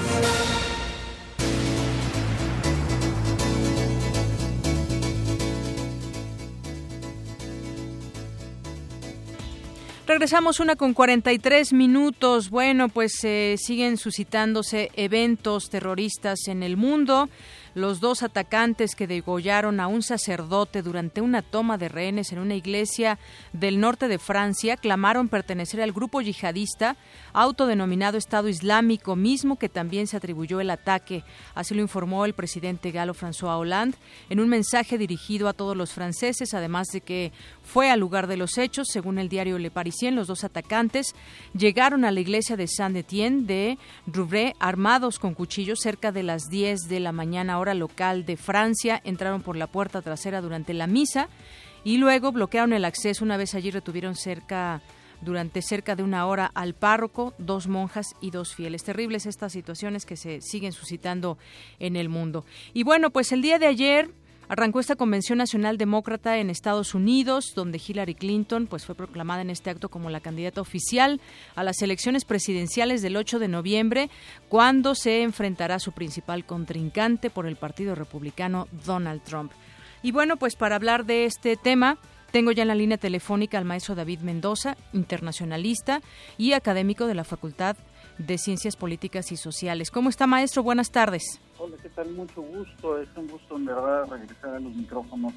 Regresamos una con 43 minutos. Bueno, pues eh, siguen suscitándose eventos terroristas en el mundo. Los dos atacantes que degollaron a un sacerdote durante una toma de rehenes en una iglesia del norte de Francia clamaron pertenecer al grupo yihadista autodenominado Estado Islámico, mismo que también se atribuyó el ataque. Así lo informó el presidente galo François Hollande en un mensaje dirigido a todos los franceses, además de que fue al lugar de los hechos. Según el diario Le Parisien, los dos atacantes llegaron a la iglesia de Saint-Étienne de Rouvray armados con cuchillos cerca de las 10 de la mañana hora local de Francia. Entraron por la puerta trasera durante la misa y luego bloquearon el acceso. Una vez allí retuvieron cerca durante cerca de una hora al párroco, dos monjas y dos fieles. Terribles estas situaciones que se siguen suscitando en el mundo. Y bueno, pues el día de ayer Arrancó esta Convención Nacional Demócrata en Estados Unidos, donde Hillary Clinton pues, fue proclamada en este acto como la candidata oficial a las elecciones presidenciales del 8 de noviembre, cuando se enfrentará a su principal contrincante por el Partido Republicano, Donald Trump. Y bueno, pues para hablar de este tema, tengo ya en la línea telefónica al maestro David Mendoza, internacionalista y académico de la Facultad de Ciencias Políticas y Sociales. ¿Cómo está, maestro? Buenas tardes. Hola, ¿qué tal? Mucho gusto. Es un gusto, en verdad, regresar a los micrófonos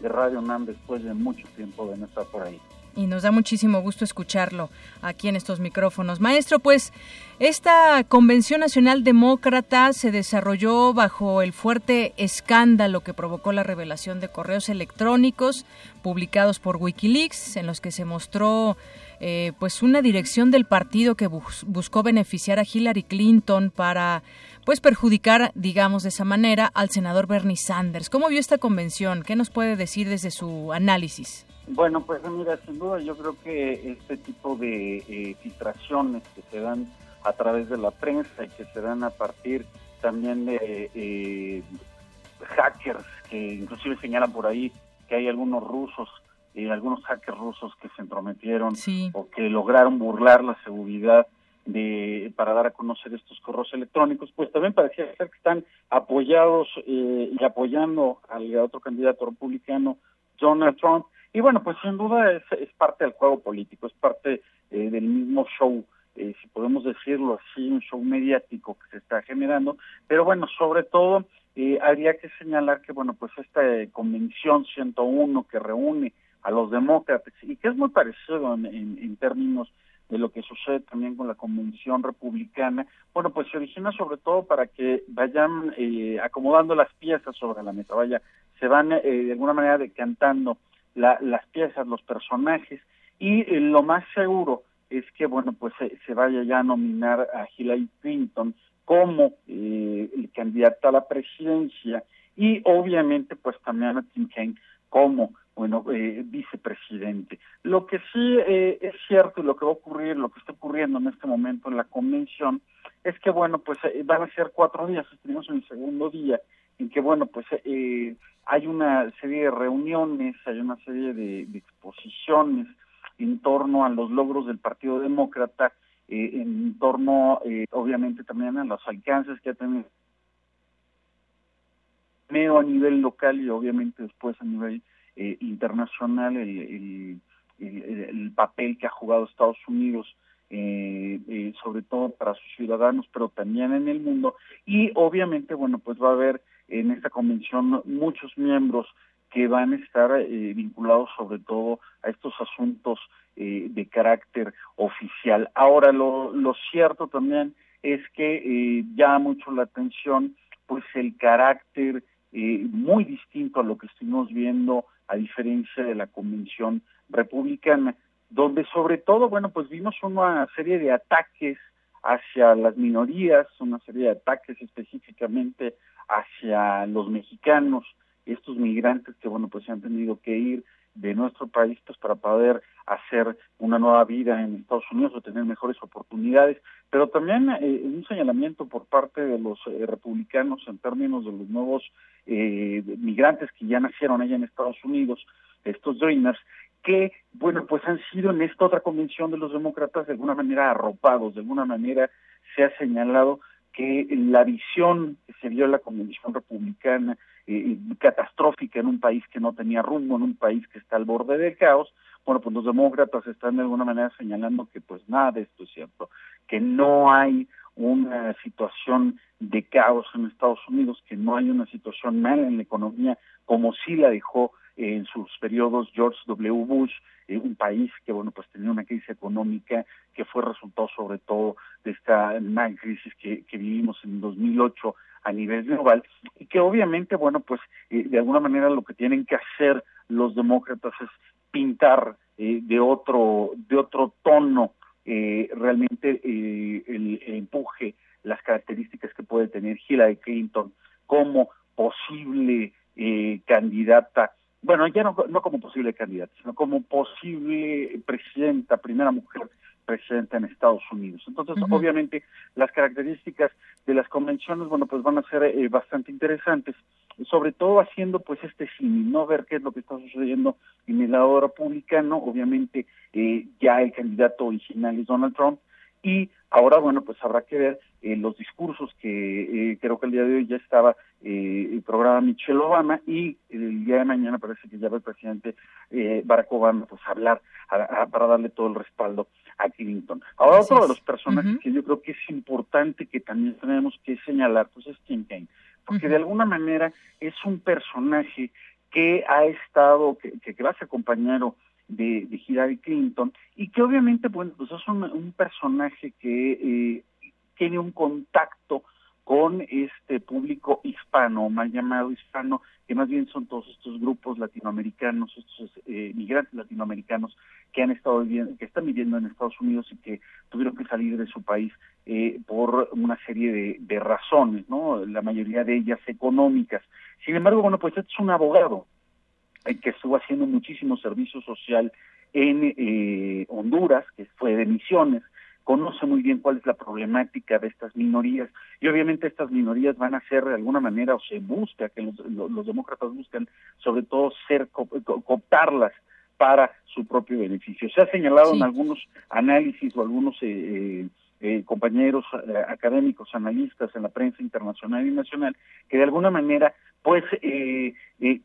de Radio NAM después de mucho tiempo de no estar por ahí. Y nos da muchísimo gusto escucharlo aquí en estos micrófonos. Maestro, pues esta Convención Nacional Demócrata se desarrolló bajo el fuerte escándalo que provocó la revelación de correos electrónicos publicados por Wikileaks, en los que se mostró eh, pues una dirección del partido que buscó beneficiar a Hillary Clinton para pues perjudicar, digamos de esa manera, al senador Bernie Sanders. ¿Cómo vio esta convención? ¿Qué nos puede decir desde su análisis? Bueno, pues mira, sin duda yo creo que este tipo de eh, filtraciones que se dan a través de la prensa y que se dan a partir también de eh, hackers que inclusive señalan por ahí que hay algunos rusos eh, algunos hackers rusos que se entrometieron o que lograron burlar la seguridad de para dar a conocer estos correos electrónicos, pues también parecía ser que están apoyados eh, y apoyando al otro candidato republicano, Donald Trump. Y bueno, pues sin duda es, es parte del juego político, es parte eh, del mismo show, eh, si podemos decirlo así, un show mediático que se está generando. Pero bueno, sobre todo habría que señalar que, bueno, pues esta convención 101 que reúne a los demócratas y que es muy parecido en, términos de lo que sucede también con la convención republicana, bueno, pues se origina sobre todo para que vayan eh, acomodando las piezas sobre la mesa, vaya, se van eh, de alguna manera decantando las piezas, los personajes, y eh, lo más seguro es que, bueno, pues se vaya ya a nominar a Hillary Clinton como el candidato a la presidencia y obviamente pues también a Tim Kaine como bueno, eh, vicepresidente. Lo que sí eh, es cierto y lo que va a ocurrir, lo que está ocurriendo en este momento en la convención, es que, bueno, pues eh, van a ser cuatro días, estuvimos en el segundo día, en que, bueno, pues hay una serie de reuniones, hay una serie de, exposiciones en torno a los logros del Partido Demócrata, en torno, obviamente, también a los alcances que ha tenido a nivel local y obviamente después a nivel eh, internacional el, el, papel que ha jugado Estados Unidos, eh, eh, sobre todo para sus ciudadanos, pero también en el mundo. Y obviamente, bueno, pues va a haber en esta convención muchos miembros que van a estar vinculados sobre todo a estos asuntos de carácter oficial. Ahora, lo, lo cierto también es que llama mucho la atención pues el carácter muy distinto a lo que estuvimos viendo a diferencia de la Convención Republicana, donde sobre todo, bueno, pues vimos una serie de ataques hacia las minorías, una serie de ataques específicamente hacia los mexicanos, estos migrantes que, bueno, pues se han tenido que ir de nuestro país pues para poder hacer una nueva vida en Estados Unidos o tener mejores oportunidades, pero también eh, un señalamiento por parte de los eh, republicanos en términos de los nuevos eh, migrantes que ya nacieron allá en Estados Unidos, estos Dreamers, que, bueno, pues han sido en esta otra convención de los demócratas de alguna manera arropados, de alguna manera se ha señalado que la visión que se vio la convención republicana eh, catastrófica en un país que no tenía rumbo, en un país que está al borde del caos, bueno, pues los demócratas están de alguna manera señalando que pues nada de esto es cierto, que no hay una situación de caos en Estados Unidos, que no hay una situación mala en la economía como sí la dejó en sus periodos George W. Bush, eh, un país que bueno pues tenía una crisis económica que fue resultado sobre todo de esta gran crisis que, que vivimos en 2008 a nivel global y que obviamente, bueno, pues eh, de alguna manera lo que tienen que hacer los demócratas es pintar eh, de otro de otro tono eh, realmente el, empuje, las características que puede tener Hillary Clinton como posible candidata, bueno, ya no, no como posible candidata, sino como posible presidenta, primera mujer presente en Estados Unidos. Entonces, obviamente, las características de las convenciones, bueno, pues van a ser eh, bastante interesantes, sobre todo haciendo pues este símil, ¿no? Ver qué es lo que está sucediendo en el lado republicano, obviamente eh, ya el candidato original es Donald Trump, y ahora, bueno, pues habrá que ver eh, los discursos que eh, creo que el día de hoy ya estaba eh, el programa Michelle Obama y el día de mañana parece que ya va el presidente eh, Barack Obama pues a hablar para darle todo el respaldo a Clinton. Ahora otro de los personajes que yo creo que es importante que también tenemos que señalar pues es Tim Kaine, porque de alguna manera es un personaje que ha estado, que, que, va a ser compañero de, Hillary Clinton y que obviamente bueno pues es un, personaje que eh, tiene un contacto con este público hispano, mal llamado hispano, que más bien son todos estos grupos latinoamericanos, estos eh, migrantes latinoamericanos que han estado viviendo, que están viviendo en Estados Unidos y que tuvieron que salir de su país eh, por una serie de, de, razones, ¿no? La mayoría de ellas económicas. Sin embargo, bueno, pues este es un abogado que estuvo haciendo muchísimo servicio social en eh, Honduras, que fue de misiones, conoce muy bien cuál es la problemática de estas minorías y obviamente estas minorías van a ser de alguna manera o se busca que los, los, demócratas buscan sobre todo ser cooptarlas para su propio beneficio. Se ha señalado en algunos análisis o algunos eh, eh, compañeros eh, académicos, analistas en la prensa internacional y nacional que de alguna manera pues eh,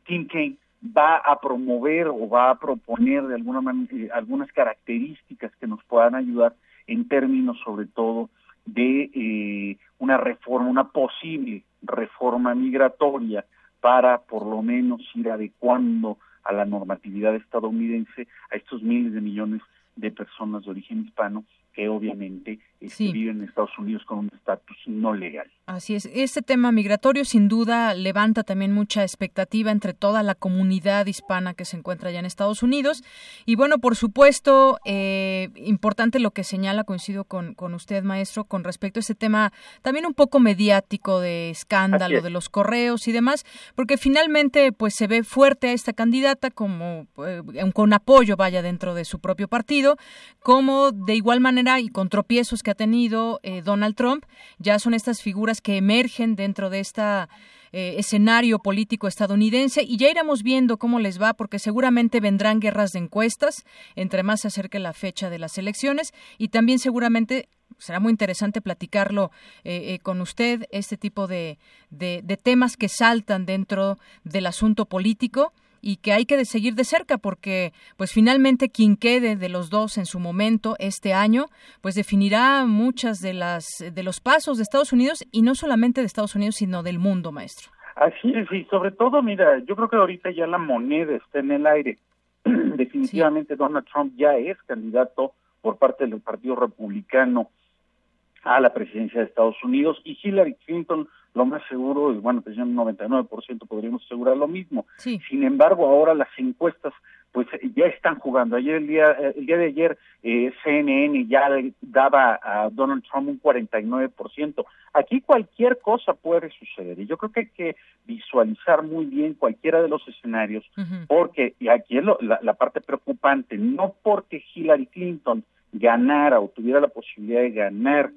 Tim Kaine va a promover o va a proponer de alguna manera algunas características que nos puedan ayudar en términos sobre todo de eh, una reforma, una posible reforma migratoria para por lo menos ir adecuando a la normatividad estadounidense a estos miles de millones de personas de origen hispano que obviamente este, viven en Estados Unidos con un estatus no legal. Así es. Este tema migratorio sin duda levanta también mucha expectativa entre toda la comunidad hispana que se encuentra allá en Estados Unidos. Y bueno, por supuesto, eh, importante lo que señala, coincido con, con usted, maestro, con respecto a ese tema también un poco mediático de escándalo, de los correos y demás, porque finalmente pues se ve fuerte a esta candidata como eh, con apoyo, vaya, dentro de su propio partido, como de igual manera y con tropiezos que ha tenido eh, Donald Trump, ya son estas figuras que emergen dentro de este escenario político estadounidense. Y ya iremos viendo cómo les va porque seguramente vendrán guerras de encuestas entre más se acerque la fecha de las elecciones. Y también seguramente será muy interesante platicarlo eh, con usted, este tipo de, de, temas que saltan dentro del asunto político y que hay que seguir de cerca porque pues finalmente quien quede de los dos en su momento este año pues definirá muchas de las de los pasos de Estados Unidos y no solamente de Estados Unidos sino del mundo maestro. Así es y sobre todo mira yo creo que ahorita ya la moneda está en el aire. [clears throat] Definitivamente Donald Trump ya es candidato por parte del Partido Republicano a la presidencia de Estados Unidos y Hillary Clinton lo más seguro, y bueno, pues ya un 99% podríamos asegurar lo mismo. Sin embargo, ahora las encuestas pues ya están jugando. Ayer el día, el día de ayer eh, CNN ya daba a Donald Trump un 49%. Aquí cualquier cosa puede suceder y yo creo que hay que visualizar muy bien cualquiera de los escenarios porque, y aquí es la, la parte preocupante, no porque Hillary Clinton ganara o tuviera la posibilidad de ganar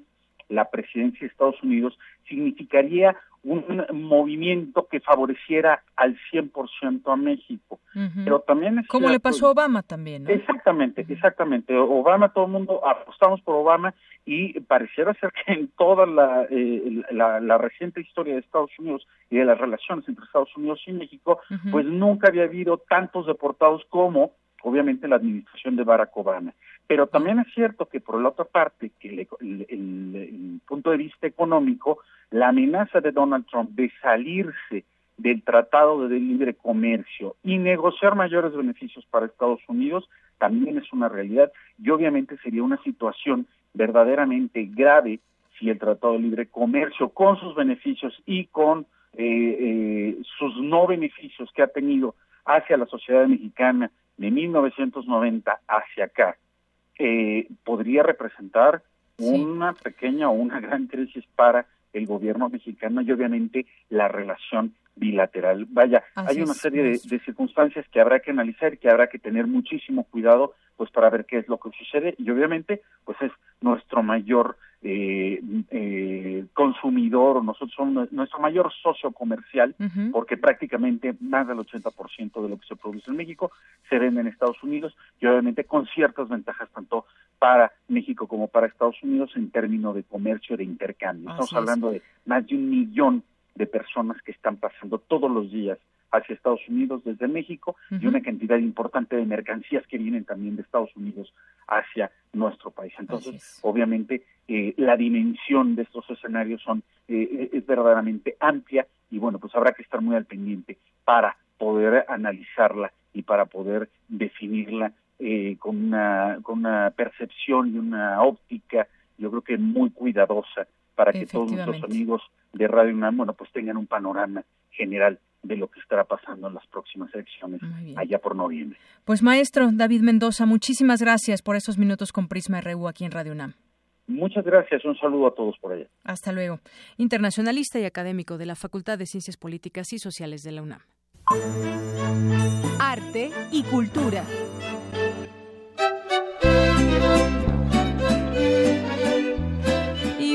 la presidencia de Estados Unidos, significaría un movimiento que favoreciera al 100% a México. Pero también es Como le pasó a Obama también, ¿no? Exactamente, exactamente. Obama, todo el mundo apostamos por Obama y pareciera ser que en toda la, eh, la, reciente historia de Estados Unidos y de las relaciones entre Estados Unidos y México, pues nunca había habido tantos deportados como obviamente la administración de Barack Obama. Pero también es cierto que por la otra parte, que el, el, punto de vista económico, la amenaza de Donald Trump de salirse del Tratado de Libre Comercio y negociar mayores beneficios para Estados Unidos también es una realidad y obviamente sería una situación verdaderamente grave si el Tratado de Libre Comercio con sus beneficios y con eh, eh, sus no beneficios que ha tenido hacia la sociedad mexicana de 1990 hacia acá, eh, podría representar una pequeña o una gran crisis para el gobierno mexicano y obviamente la relación bilateral. Vaya, hay una serie de, de, circunstancias que habrá que analizar, que habrá que tener muchísimo cuidado, pues para ver qué es lo que sucede y obviamente, pues es nuestro mayor eh, eh, consumidor, nosotros somos nuestro mayor socio comercial, porque prácticamente más del 80% de lo que se produce en México se vende en Estados Unidos y obviamente con ciertas ventajas tanto para México como para Estados Unidos en términos de comercio, de intercambio. Estamos hablando de más de un millón de personas que están pasando todos los días hacia Estados Unidos desde México y una cantidad importante de mercancías que vienen también de Estados Unidos hacia nuestro país. Entonces, obviamente, eh, la dimensión de estos escenarios son eh, es verdaderamente amplia y bueno, pues habrá que estar muy al pendiente para poder analizarla y para poder definirla eh, con una con una percepción y una óptica, yo creo que muy cuidadosa para que todos nuestros amigos de Radio UNAM, bueno, pues tengan un panorama general de lo que estará pasando en las próximas elecciones allá por noviembre. Pues maestro David Mendoza, muchísimas gracias por esos minutos con Prisma RU aquí en Radio UNAM. Muchas gracias, un saludo a todos por allá. Hasta luego. Internacionalista y académico de la Facultad de Ciencias Políticas y Sociales de la UNAM. Arte y cultura.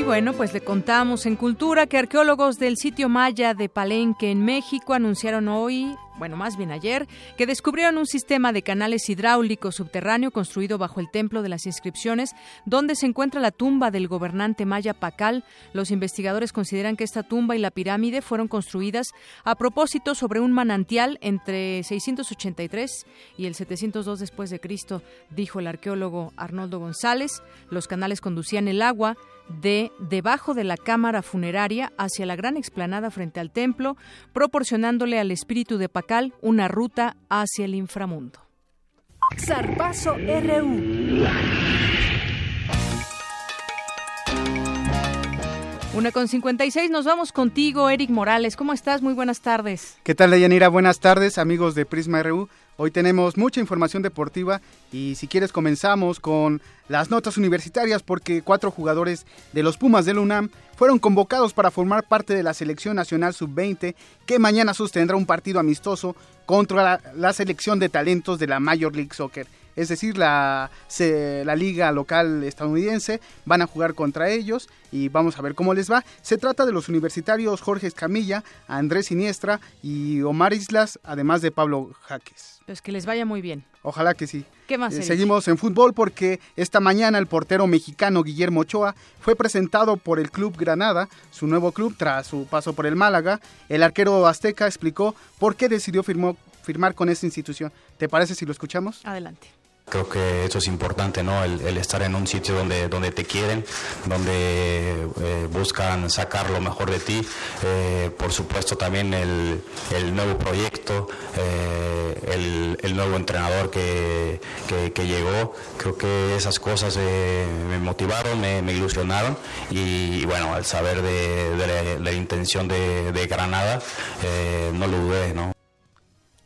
Bueno, pues le contamos. En Cultura que arqueólogos del sitio maya de Palenque en México anunciaron hoy bueno, más bien ayer, que descubrieron un sistema de canales hidráulicos subterráneo construido bajo el Templo de las Inscripciones, donde se encuentra la tumba del gobernante maya Pacal. Los investigadores consideran que esta tumba y la pirámide fueron construidas a propósito sobre un manantial entre 683 y el 702 después de Cristo, dijo el arqueólogo Arnoldo González. Los canales conducían el agua de debajo de la cámara funeraria hacia la gran explanada frente al templo, proporcionándole al espíritu de Pacal una ruta hacia el inframundo. Zarpazo RU. Una con 56, nos vamos contigo, Eric Morales. ¿Cómo estás? Muy buenas tardes. ¿Qué tal, Deyanira? Buenas tardes, amigos de Prisma RU. Hoy tenemos mucha información deportiva y si quieres comenzamos con las notas universitarias porque cuatro jugadores de los Pumas del UNAM fueron convocados para formar parte de la selección nacional sub-20 que mañana sostendrá un partido amistoso contra la, selección de talentos de la Major League Soccer es decir, la, la liga local estadounidense, van a jugar contra ellos y vamos a ver cómo les va. Se trata de los universitarios Jorge Escamilla, Andrés Siniestra y Omar Islas, además de Pablo Jaques. Pues que les vaya muy bien. Ojalá que sí. ¿Qué más? Eh, seguimos en fútbol porque esta mañana el portero mexicano Guillermo Ochoa fue presentado por el Club Granada, su nuevo club tras su paso por el Málaga. El arquero azteca explicó por qué decidió firmar con esa institución. ¿Te parece si lo escuchamos? Adelante. Creo que eso es importante, ¿no? El, estar en un sitio donde, donde te quieren, donde eh, buscan sacar lo mejor de ti. Eh, por supuesto también el, el nuevo proyecto, eh, el, nuevo entrenador que, que, llegó. Creo que esas cosas me motivaron, me, ilusionaron y, bueno, al saber de, la, intención de, de Granada, no lo dudé, ¿no?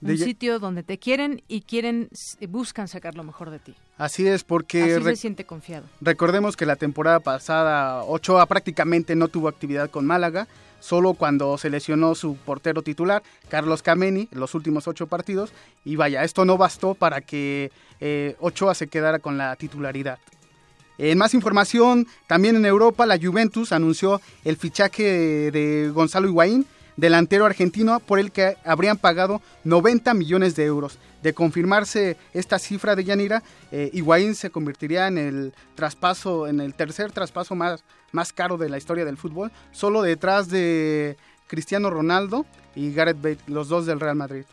Un sitio donde te quieren y quieren buscan sacar lo mejor de ti. Así es, porque... Así se siente confiado. Recordemos que la temporada pasada Ochoa prácticamente no tuvo actividad con Málaga, solo cuando se lesionó su portero titular, Carlos Cameni, en los últimos ocho partidos, y vaya, esto no bastó para que eh, Ochoa se quedara con la titularidad. En más información, también en Europa, la Juventus anunció el fichaje de Gonzalo Higuaín, delantero argentino, por el que habrían pagado 90 millones de euros. De confirmarse esta cifra de Yanira, eh, Higuaín se convertiría en el traspaso, en el tercer traspaso más, más caro de la historia del fútbol, solo detrás de Cristiano Ronaldo y Gareth Bale, los dos del Real Madrid.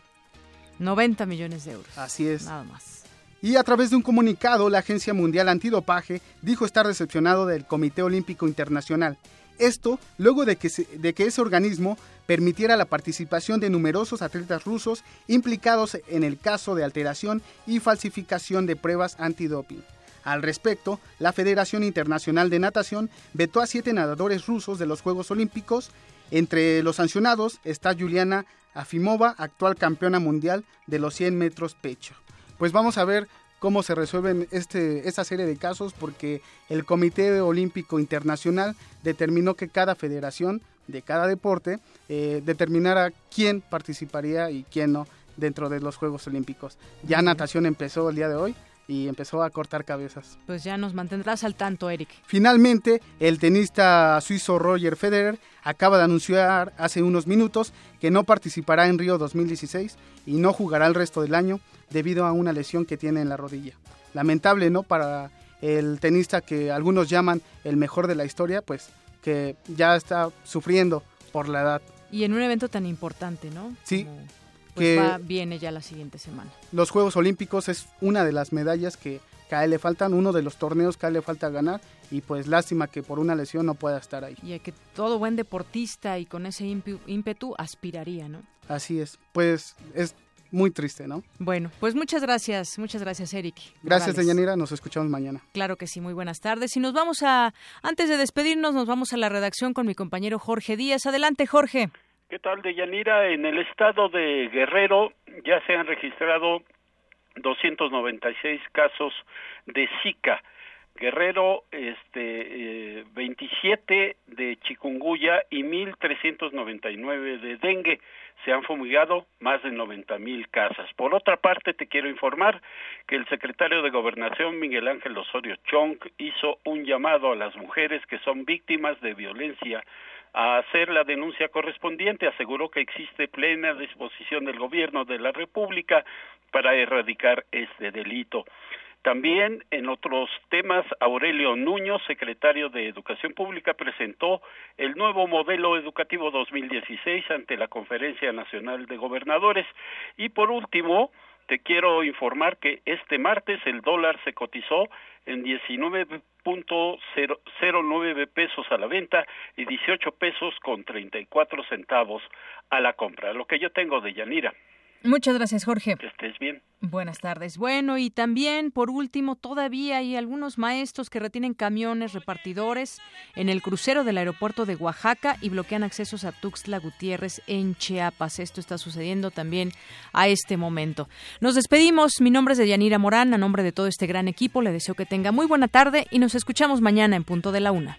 90 millones de euros. Así es. Nada más. Y a través de un comunicado, la Agencia Mundial Antidopaje dijo estar decepcionado del Comité Olímpico Internacional. Esto luego de que, de que ese organismo permitiera la participación de numerosos atletas rusos implicados en el caso de alteración y falsificación de pruebas antidoping. Al respecto, la Federación Internacional de Natación vetó a siete nadadores rusos de los Juegos Olímpicos. Entre los sancionados está Juliana Afimova, actual campeona mundial de los 100 metros pecho pues vamos a ver cómo se resuelven este, esta serie de casos porque el Comité Olímpico Internacional determinó que cada federación de cada deporte eh, determinara quién participaría y quién no dentro de los Juegos Olímpicos. Ya natación empezó el día de hoy y empezó a cortar cabezas. Pues ya nos mantendrás al tanto, Eric. Finalmente, el tenista suizo Roger Federer acaba de anunciar hace unos minutos que no participará en Río 2016 y no jugará el resto del año debido a una lesión que tiene en la rodilla. Lamentable, ¿no? Para el tenista que algunos llaman el mejor de la historia, pues que ya está sufriendo por la edad. Y en un evento tan importante, ¿no? Sí. Pues que va, viene ya la siguiente semana. Los Juegos Olímpicos es una de las medallas que, que a él le faltan, uno de los torneos que a él le falta ganar y pues lástima que por una lesión no pueda estar ahí. Y que todo buen deportista y con ese ímpetu aspiraría, ¿no? Así es, pues es muy triste, ¿no? Bueno, pues muchas gracias, muchas gracias, Eric. Gracias, Deyanira, nos escuchamos mañana. Claro que sí, muy buenas tardes. Y nos vamos a, antes de despedirnos, nos vamos a la redacción con mi compañero Jorge Díaz. Adelante, Jorge. ¿Qué tal, Deyanira? En el estado de Guerrero ya se han registrado 296 casos de Zika. Guerrero, este, eh, 27 de chikungunya y 1.399 de dengue se han fumigado más de 90 mil casas. Por otra parte, te quiero informar que el secretario de Gobernación, Miguel Ángel Osorio Chong, hizo un llamado a las mujeres que son víctimas de violencia a hacer la denuncia correspondiente. Aseguró que existe plena disposición del gobierno de la República para erradicar este delito. También en otros temas, Aurelio Nuño, secretario de Educación Pública, presentó el nuevo modelo educativo 2016 ante la Conferencia Nacional de Gobernadores. Y por último, te quiero informar que este martes el dólar se cotizó en 19.09 pesos a la venta y 18 pesos con 34 centavos a la compra. Lo que yo tengo de Yanira. Muchas gracias, Jorge. Que estés bien. Buenas tardes. Bueno, y también, por último, todavía hay algunos maestros que retienen camiones repartidores en el crucero del aeropuerto de Oaxaca y bloquean accesos a Tuxtla Gutiérrez en Chiapas. Esto está sucediendo también a este momento. Nos despedimos. Mi nombre es Deyanira Morán. A nombre de todo este gran equipo, le deseo que tenga muy buena tarde y nos escuchamos mañana en punto de la una.